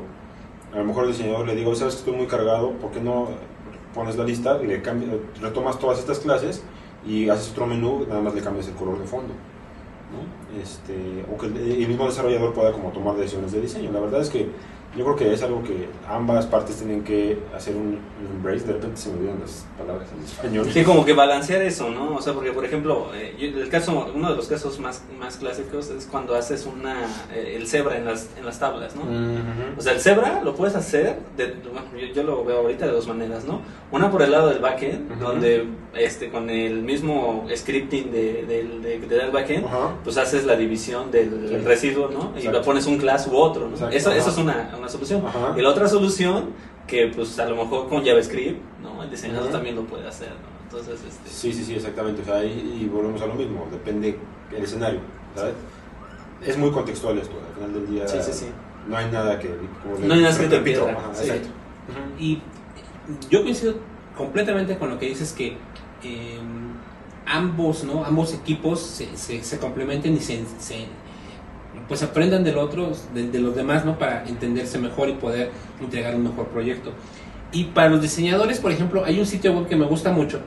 a lo mejor el diseñador le diga, sabes que estoy muy cargado, ¿por qué no pones la lista, le cambias, retomas todas estas clases y haces otro menú, nada más le cambias el color de fondo? ¿no? Este, o que el, el mismo desarrollador pueda como tomar decisiones de diseño. La verdad es que yo creo que es algo que ambas partes tienen que hacer un, un embrace. De repente se me olvidan las palabras en español. Sí, como que balancear eso, ¿no? O sea, porque por ejemplo, eh, yo- el caso, uno de los casos más, más clásicos es cuando haces una, eh, el cebra en las, en las tablas, ¿no? O sea, el cebra lo puedes hacer, de, bueno, yo, yo lo veo ahorita de dos maneras, ¿no? Una por el lado del backend, Ujú. donde este, con el mismo scripting de, del- de- del backend, Ajá. pues haces la división del Sí. residuo, ¿no? Y le pones un class u otro, ¿no? Exacto. Eso, eso es una, una solución. Ajá. Y la otra solución, que pues a lo mejor con JavaScript, ¿no? El diseñador también lo puede hacer, ¿no? Entonces, este... Sí, sí, sí, exactamente. O sea, y, y volvemos a lo mismo, depende el escenario, ¿sabes? Es muy contextual esto, al final del día Sí, sí, sí. no hay nada que... como No hay nada piedra, ajá, sí. Exacto. Y yo coincido completamente con lo que dices que eh, ambos, ¿no? Ambos equipos se, se, se complementen y se, se, pues aprendan del otro, de, de los demás, ¿no? Para entenderse mejor y poder entregar un mejor proyecto. Y para los diseñadores, por ejemplo, hay un sitio web que me gusta mucho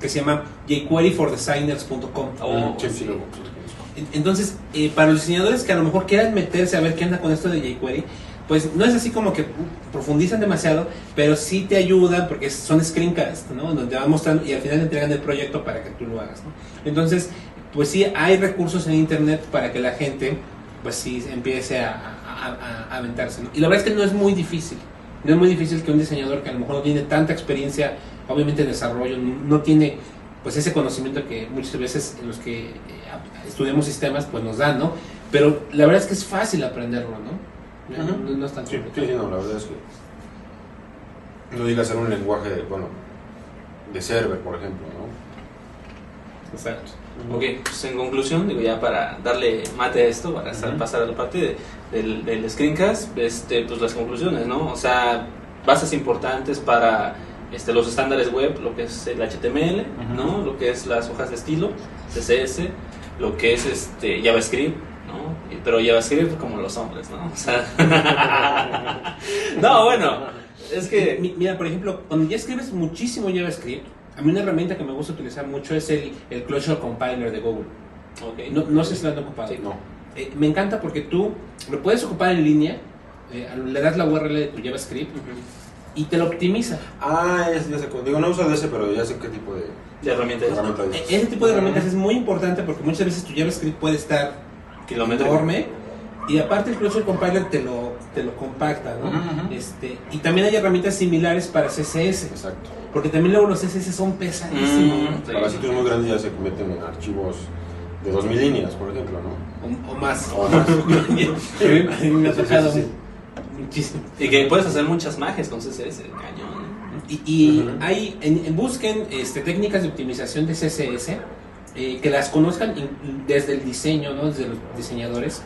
que se llama jqueryfordesigners.com. Oh, Sí, sí, sí. Entonces, eh, para los diseñadores que a lo mejor quieran meterse a ver qué anda con esto de jQuery, pues no es así como que uh, profundizan demasiado, pero sí te ayudan porque son screencasts, ¿no? Donde te van mostrando y al final te entregan el proyecto para que tú lo hagas, ¿no? Entonces, pues sí, hay recursos en internet para que la gente, pues sí, empiece a, a- a- a aventarse, ¿no? Y la verdad es que no es muy difícil. No es muy difícil que un diseñador que a lo mejor no tiene tanta experiencia, obviamente en desarrollo, no, no tiene pues ese conocimiento que muchas veces en los que eh, estudiamos sistemas pues nos dan, ¿no? Pero la verdad es que es fácil aprenderlo, ¿no? No, Ujú. no- no es tan Sí, complicado. sí, sí, no, la verdad es que no diga hacer un lenguaje, bueno, de server, por ejemplo, ¿no? Exacto. Ok, pues en conclusión, digo ya para darle mate a esto, para pasar a la parte de- del, del screencast, este, pues las conclusiones, ¿no? O sea, bases importantes para este, los estándares web, lo que es el HTML. ¿no? Lo que es las hojas de estilo, CSS, lo que es este JavaScript, ¿no? Pero JavaScript como los hombres, ¿no? O sea, no, bueno, es que... Mi- Mira, por ejemplo, cuando ya escribes muchísimo JavaScript, a mí una herramienta que me gusta utilizar mucho es el, el Closure Compiler de Google. ok. No, no sé si lo han ocupado. Sí. No. Eh, me encanta porque tú lo puedes ocupar en línea, eh, le das la URL de tu JavaScript y te lo optimiza. Ah, es, ya sé, digo, no uso de ese, pero ya sé qué tipo de De herramientas. herramienta E- dices. Ese tipo de herramientas es muy importante porque muchas veces tu JavaScript puede estar Kilómetro. enorme y aparte el compiler te lo, te lo compacta, ¿no? Este, y también hay herramientas similares para CSS, Exacto. porque también luego los CSS son pesadísimos, Mm, ¿no? sí. Para sitios muy grandes ya se convierten en archivos de 2000 líneas, por ejemplo, ¿no? o, o más. O más. a mí me ha tocado sí, sí. muchísimo. Y que puedes hacer muchas magias con CSS, cañón. Y, y hay, en- en- busquen este, técnicas de optimización de CSS eh, que las conozcan in- desde el diseño, ¿no? desde los diseñadores,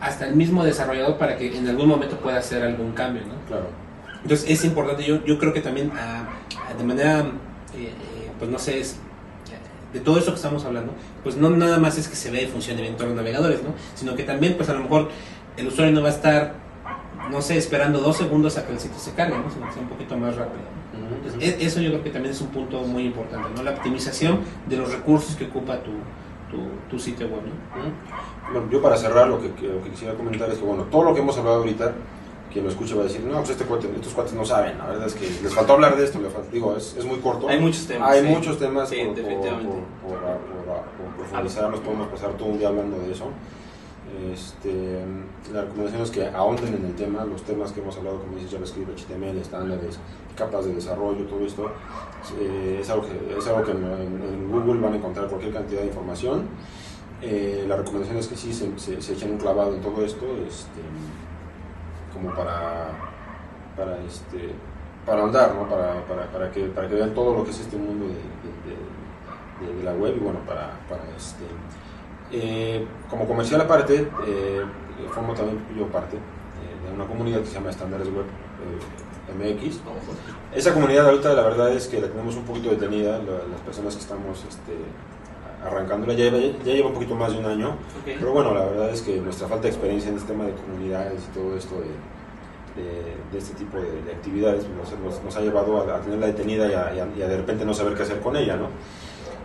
hasta el mismo desarrollador para que en algún momento pueda hacer algún cambio. ¿no? Claro. Entonces es importante, yo, yo creo que también ah, de manera, eh, eh, pues no sé, es, de todo esto que estamos hablando, pues no nada más es que se vea y funcione bien todos los navegadores, ¿no? sino que también pues a lo mejor el usuario no va a estar, no sé, esperando dos segundos a que el sitio se cargue, ¿no? sino que sea un poquito más rápido. Entonces, e- eso yo creo que también es un punto muy importante, ¿no? La optimización de los recursos que ocupa tu, tu, tu sitio web, ¿no? Bueno, yo para cerrar lo que, que- lo que quisiera comentar es que bueno, todo lo que hemos hablado ahorita, quien lo escuche va a decir, no, pues este cuate, estos cuates no saben, la verdad es que les faltó hablar de esto, le faltó- digo, es, es muy corto. Hay muchos temas. Hay sí. muchos temas Sí, por- por- por profundizar, nos podemos pasar todo un día hablando de eso. Este, la recomendación es que ahonden en el tema, los temas que hemos hablado, como dices, JavaScript, HTML, estándares, capas de desarrollo, todo esto, eh, es algo que, es algo que en, Google van a encontrar cualquier cantidad de información. Eh, la recomendación es que sí se, echen un clavado en todo esto, este, como para, para, este, para andar, ¿no? para, para, para, que, para que vean todo lo que es este mundo de- de la web y bueno, para, para este, eh, como comercial aparte, eh, formo también yo parte eh, de una comunidad que se llama Estándares Web eh, MX. Esa comunidad ahorita la verdad es que la tenemos un poquito detenida, la- las personas que estamos este, arrancándola, ya lleva, ya lleva un poquito más de un año, pero bueno, la verdad es que nuestra falta de experiencia en este tema de comunidades y todo esto de, de- de este tipo de, de actividades nos, nos- nos ha llevado a, a tenerla detenida y a, y a- y a de repente no saber qué hacer con ella, ¿no?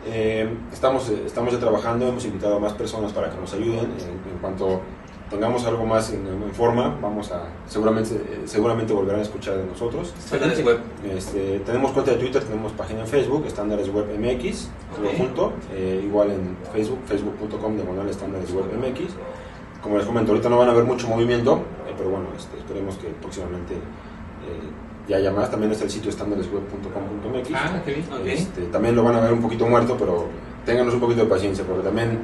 Eh, estamos, eh, estamos ya trabajando, hemos invitado a más personas para que nos ayuden. En, en cuanto tengamos algo más en, en forma, vamos a seguramente, eh, seguramente volverán a escuchar de nosotros. Estándares web. Este, tenemos cuenta de Twitter, tenemos página en Facebook, Estándares Web MX, todo junto. eh, igual en Facebook, facebook.com, diagonal Estándares Web MX. Como les comento, ahorita no van a haber mucho movimiento, eh, pero bueno, este, esperemos que próximamente eh, ya más. También está el sitio estándaresweb.com.mx. Ah, qué bien. Ok. Este, también lo van a ver un poquito muerto, pero ténganos un poquito de paciencia, porque también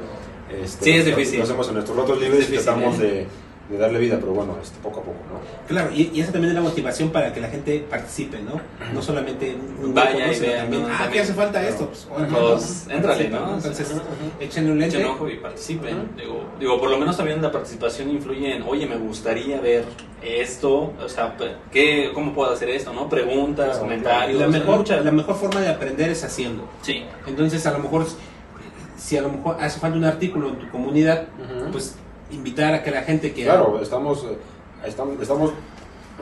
este, Sí, es difícil. lo hacemos en nuestros ratos libres Es y tratamos ¿eh? de, de darle vida, pero bueno, este, poco a poco, ¿no? Claro, y, y esa también es la motivación para que la gente participe, ¿no? No solamente un, un Vaya grupo, ¿no? sino vea, también, ¿no? ah. ¿qué hace falta Claro. esto? Pues, órale, Pues, ¿no? éntrale, Participa, ¿no? Entonces, échenle un lente. Echen ojo y participen. Digo, digo, por lo menos también la participación influye en, oye, me gustaría ver esto, o sea, ¿qué, ¿cómo puedo hacer esto? ¿no? Preguntas, Claro, comentarios. La mejor, la mejor forma de aprender es haciendo. Sí, Entonces, a lo mejor, si a lo mejor hace falta un artículo en tu comunidad, pues invitar a que la gente que... Claro, estamos, eh, estamos, estamos,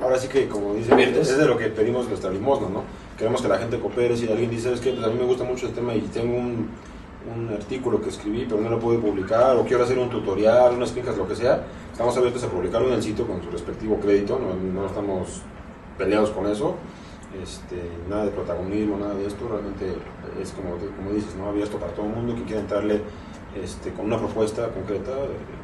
ahora sí que como Abiertos. es de lo que pedimos nuestra limosna, ¿no? Queremos que la gente coopere, si alguien dice, es que pues a mí me gusta mucho el tema y tengo un, un artículo que escribí pero no lo puedo publicar, o quiero hacer un tutorial, unas clínicas, lo que sea, estamos abiertos a publicarlo en el sitio con su respectivo crédito, no, no estamos peleados con eso. Este, nada de protagonismo, nada de esto, realmente es como, como dices, ¿no? abierto para todo el mundo que quiera entrarle este, con una propuesta concreta, eh, este,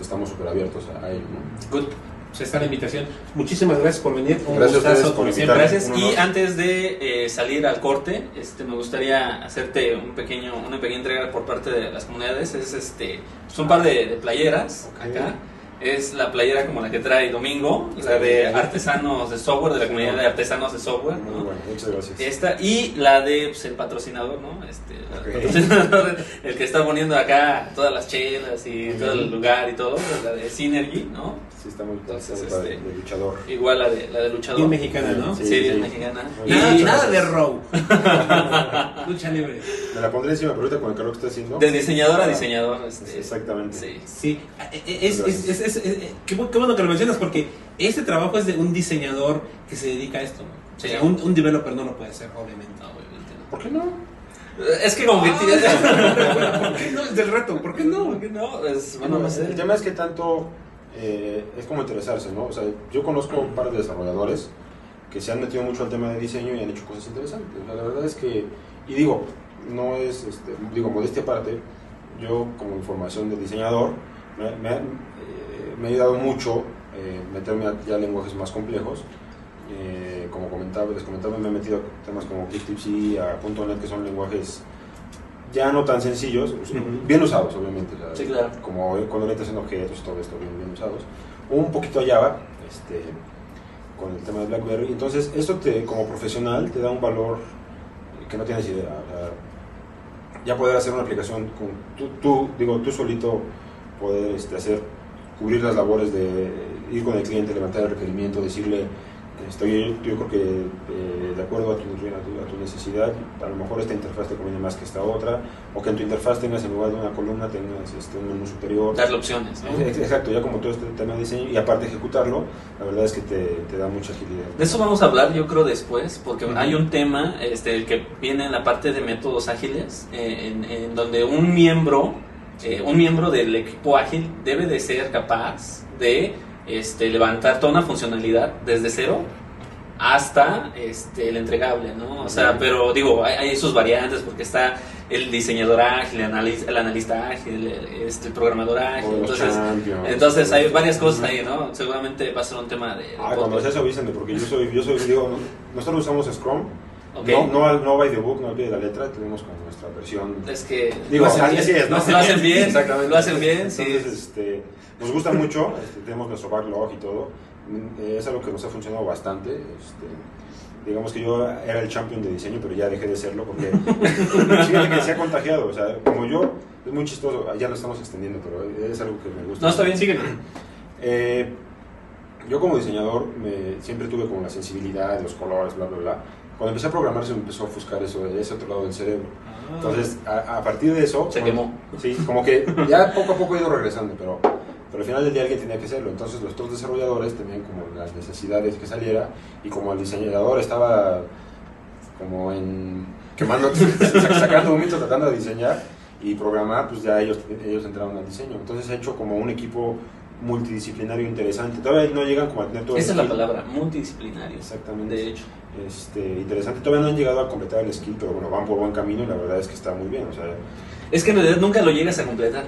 estamos súper abiertos a ello. ¿no? good. Pues está la invitación. Muchísimas gracias por venir. Un Gracias a gustazo, como siempre. Gracias. Y honor. antes de eh, salir al corte, este, me gustaría hacerte un pequeño, una pequeña entrega por parte de las comunidades. Es este, son un par de, de playeras acá. Es la playera como la que trae Domingo, la de artesanos de software, de la comunidad de artesanos de software. Muy ¿no? bueno, muchas gracias. Esta y la de pues, el patrocinador, ¿no? Este, el patrocinador, el que está poniendo acá todas las chelas y todo el lugar y todo, la de Synergy, ¿no? Sí, está muy, Entonces, este, de luchador. Igual la de la de luchador. Bien mexicana, ¿no? Sí, Sí, bien sí. mexicana. Y. Nada, de row. Lucha libre. Me la pondré encima, pero ahorita con el calor que está haciendo. de diseñador a diseñador. Este, Exactamente. Sí. Sí, es, es, es, es- es- qué, bu- qué bueno que lo mencionas porque este trabajo es de un diseñador que se dedica a esto, ¿no? Sí. O sea, un, un developer no lo puede hacer, obviamente. Obviamente no. ¿Por qué no? Es que como que Ah, ¿Por qué no? Es del reto, ¿por qué no? ¿Por qué no? Es, bueno, no sé. El tema es que tanto eh, es como interesarse, ¿no? O sea, yo conozco un par de desarrolladores que se han metido mucho al tema de diseño y han hecho cosas interesantes. la verdad es que, y digo, no es, este, digo, modestia aparte, yo como información de diseñador, me, me, eh, ha ayudado mucho eh, meterme a ya lenguajes más complejos. Eh, como comentaba, les comentaba, me he metido a temas como ClickTipsy, a .NET, que son lenguajes ya no tan sencillos, bien usados, obviamente. sí, claro. Como con orientación a objetos, todo esto bien, bien usados. Un poquito a Java, este, con el tema de BlackBerry. Entonces, esto te, como profesional te da un valor que no tienes idea. ya poder hacer una aplicación con tú, tú digo, tú solito poder este, hacer, cubrir las labores de ir con el cliente, levantar el requerimiento, decirle Estoy, yo creo que eh, de acuerdo a tu, a, tu, necesidad, a lo mejor esta interfaz te conviene más que esta otra, o que en tu interfaz tengas en lugar de una columna tengas este, un menú superior. Darle opciones. Exacto, ya como todo este tema de diseño, y aparte ejecutarlo, la verdad es que te, te da mucha agilidad. De eso vamos a hablar yo creo después, porque hay un tema este, el que viene en la parte de métodos ágiles, eh, en, en, donde un miembro, eh, un miembro del equipo ágil debe de ser capaz de este, levantar toda una funcionalidad desde cero hasta este, el entregable, ¿no? O sea, pero digo, hay, sus variantes porque está el diseñador ágil, el analista, el analista ágil, este, el programador ágil. Entonces, entonces hay varias cosas ahí, ¿no? Seguramente va a ser un tema de... ah, cuando sea eso avísenme, porque yo soy, yo soy, digo, nosotros usamos Scrum. No, no, no by the book, no al pie de la letra, tenemos como nuestra versión. Es que digo, así es, ¿no? Lo hacen bien, exactamente. Lo hacen bien, Entonces, sí. Este, nos gusta mucho, este, tenemos nuestro backlog y todo. Mm, es algo que nos ha funcionado bastante. Este, digamos que yo era el champion de diseño, pero ya dejé de serlo porque fíjate que se ha contagiado. O sea, como yo, es muy chistoso, ya lo estamos extendiendo, pero es algo que me gusta. No, está bien, sígueme. Eh, yo como diseñador me, siempre tuve como la sensibilidad los colores, bla, bla, bla. Cuando empecé a programar se me empezó a ofuscar eso, ese otro lado del cerebro. Ah. Entonces, a, partir de eso... Se quemó. Sí, como que ya poco a poco he ido regresando, pero pero al final del día alguien tenía que hacerlo. Entonces los dos desarrolladores tenían como las necesidades que saliera y como el diseñador estaba como en quemando, sacando un mito tratando de diseñar y programar, pues ya ellos, ellos entraron al diseño. Entonces he hecho como un equipo multidisciplinario interesante. Todavía no llegan como a tener todo Esa es la palabra, multidisciplinario. Exactamente. De hecho. Este, interesante. Todavía no han llegado a completar el skill, pero bueno, van por buen camino y la verdad es que está muy bien. O sea, es que en realidad nunca lo llegas a completar.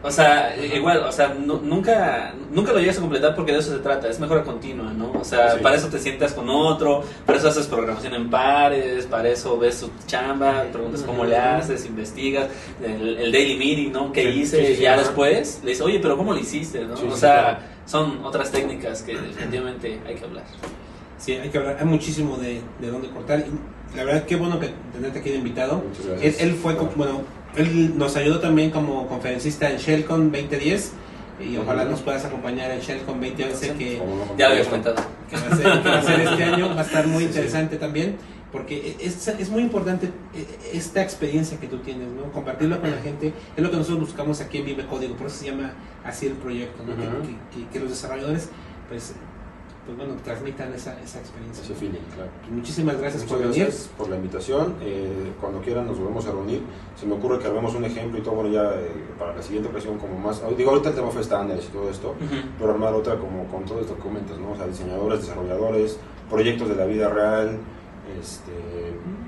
O sea, igual, o sea, nunca, nunca lo llegas a completar porque de eso se trata, es mejora continua, ¿no? O sea, para eso te sientas con otro, para eso haces programación en pares, para eso ves tu chamba, preguntas cómo le haces, investigas, el, daily meeting, ¿no? ¿Qué hice? ya después le dices, oye, pero ¿cómo lo hiciste? ¿no? o sea, son otras técnicas que definitivamente hay que hablar. Sí, hay que hablar, hay muchísimo de, de dónde cortar. Y la verdad, qué bueno que tenerte aquí de invitado. Él, él, fue, bueno, él nos ayudó también como conferencista en Shellcon 2010 y ojalá nos puedas acompañar en Shellcon 2011 que ya lo había comentado que va, a ser, que va a ser este año. Va a estar muy interesante también porque es, es, muy importante eh, esta experiencia que tú tienes, ¿no? Compartirlo con la gente, es lo que nosotros buscamos aquí en Vive Código, por eso se llama así el proyecto, ¿no? que, que, que, los desarrolladores pues pues bueno, transmitan esa, esa experiencia. Ese feeling, claro. Pues muchísimas gracias por venir. por la invitación. Eh, cuando quieran nos volvemos a reunir. Se me ocurre que hagamos un ejemplo y todo, bueno, ya eh, para la siguiente ocasión como más... Digo, ahorita el tema fue estándares y todo esto, pero armar otra como con todo esto que comentas, ¿no? O sea, diseñadores, desarrolladores, proyectos de la vida real, este,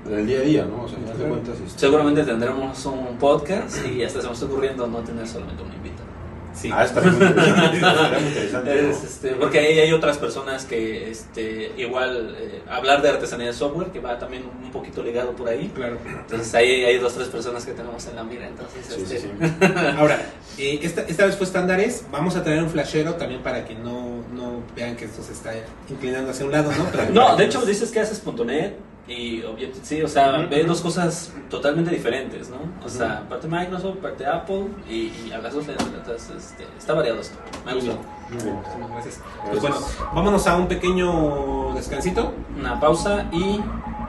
en el día a día, ¿no? O sea, de cuentas, este, Seguramente tendremos un podcast y hasta se nos está ocurriendo no tener solamente un invitado. Sí. Ah, está muy interesante. este, porque ahí hay otras personas que este, igual eh, hablar de artesanía de software, que va también un poquito ligado por ahí. Claro. Entonces ahí hay dos, tres personas que tenemos en la mira. Entonces, sí, este... Ahora, eh, esta, esta vez fue estándares. Vamos a traer un flashero también para que no, no vean que esto se está inclinando hacia un lado, ¿no? no, de hecho dices que haces .NET y sí, o sea, ve dos cosas totalmente diferentes, ¿no? O sea, parte Microsoft, parte Apple y, a las dos entonces este, está variado esto. Me gustó. Muy bien, gracias. Pues bueno, vámonos a un pequeño descansito. Una pausa y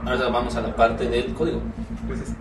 ahora vamos a la parte del código. Gracias.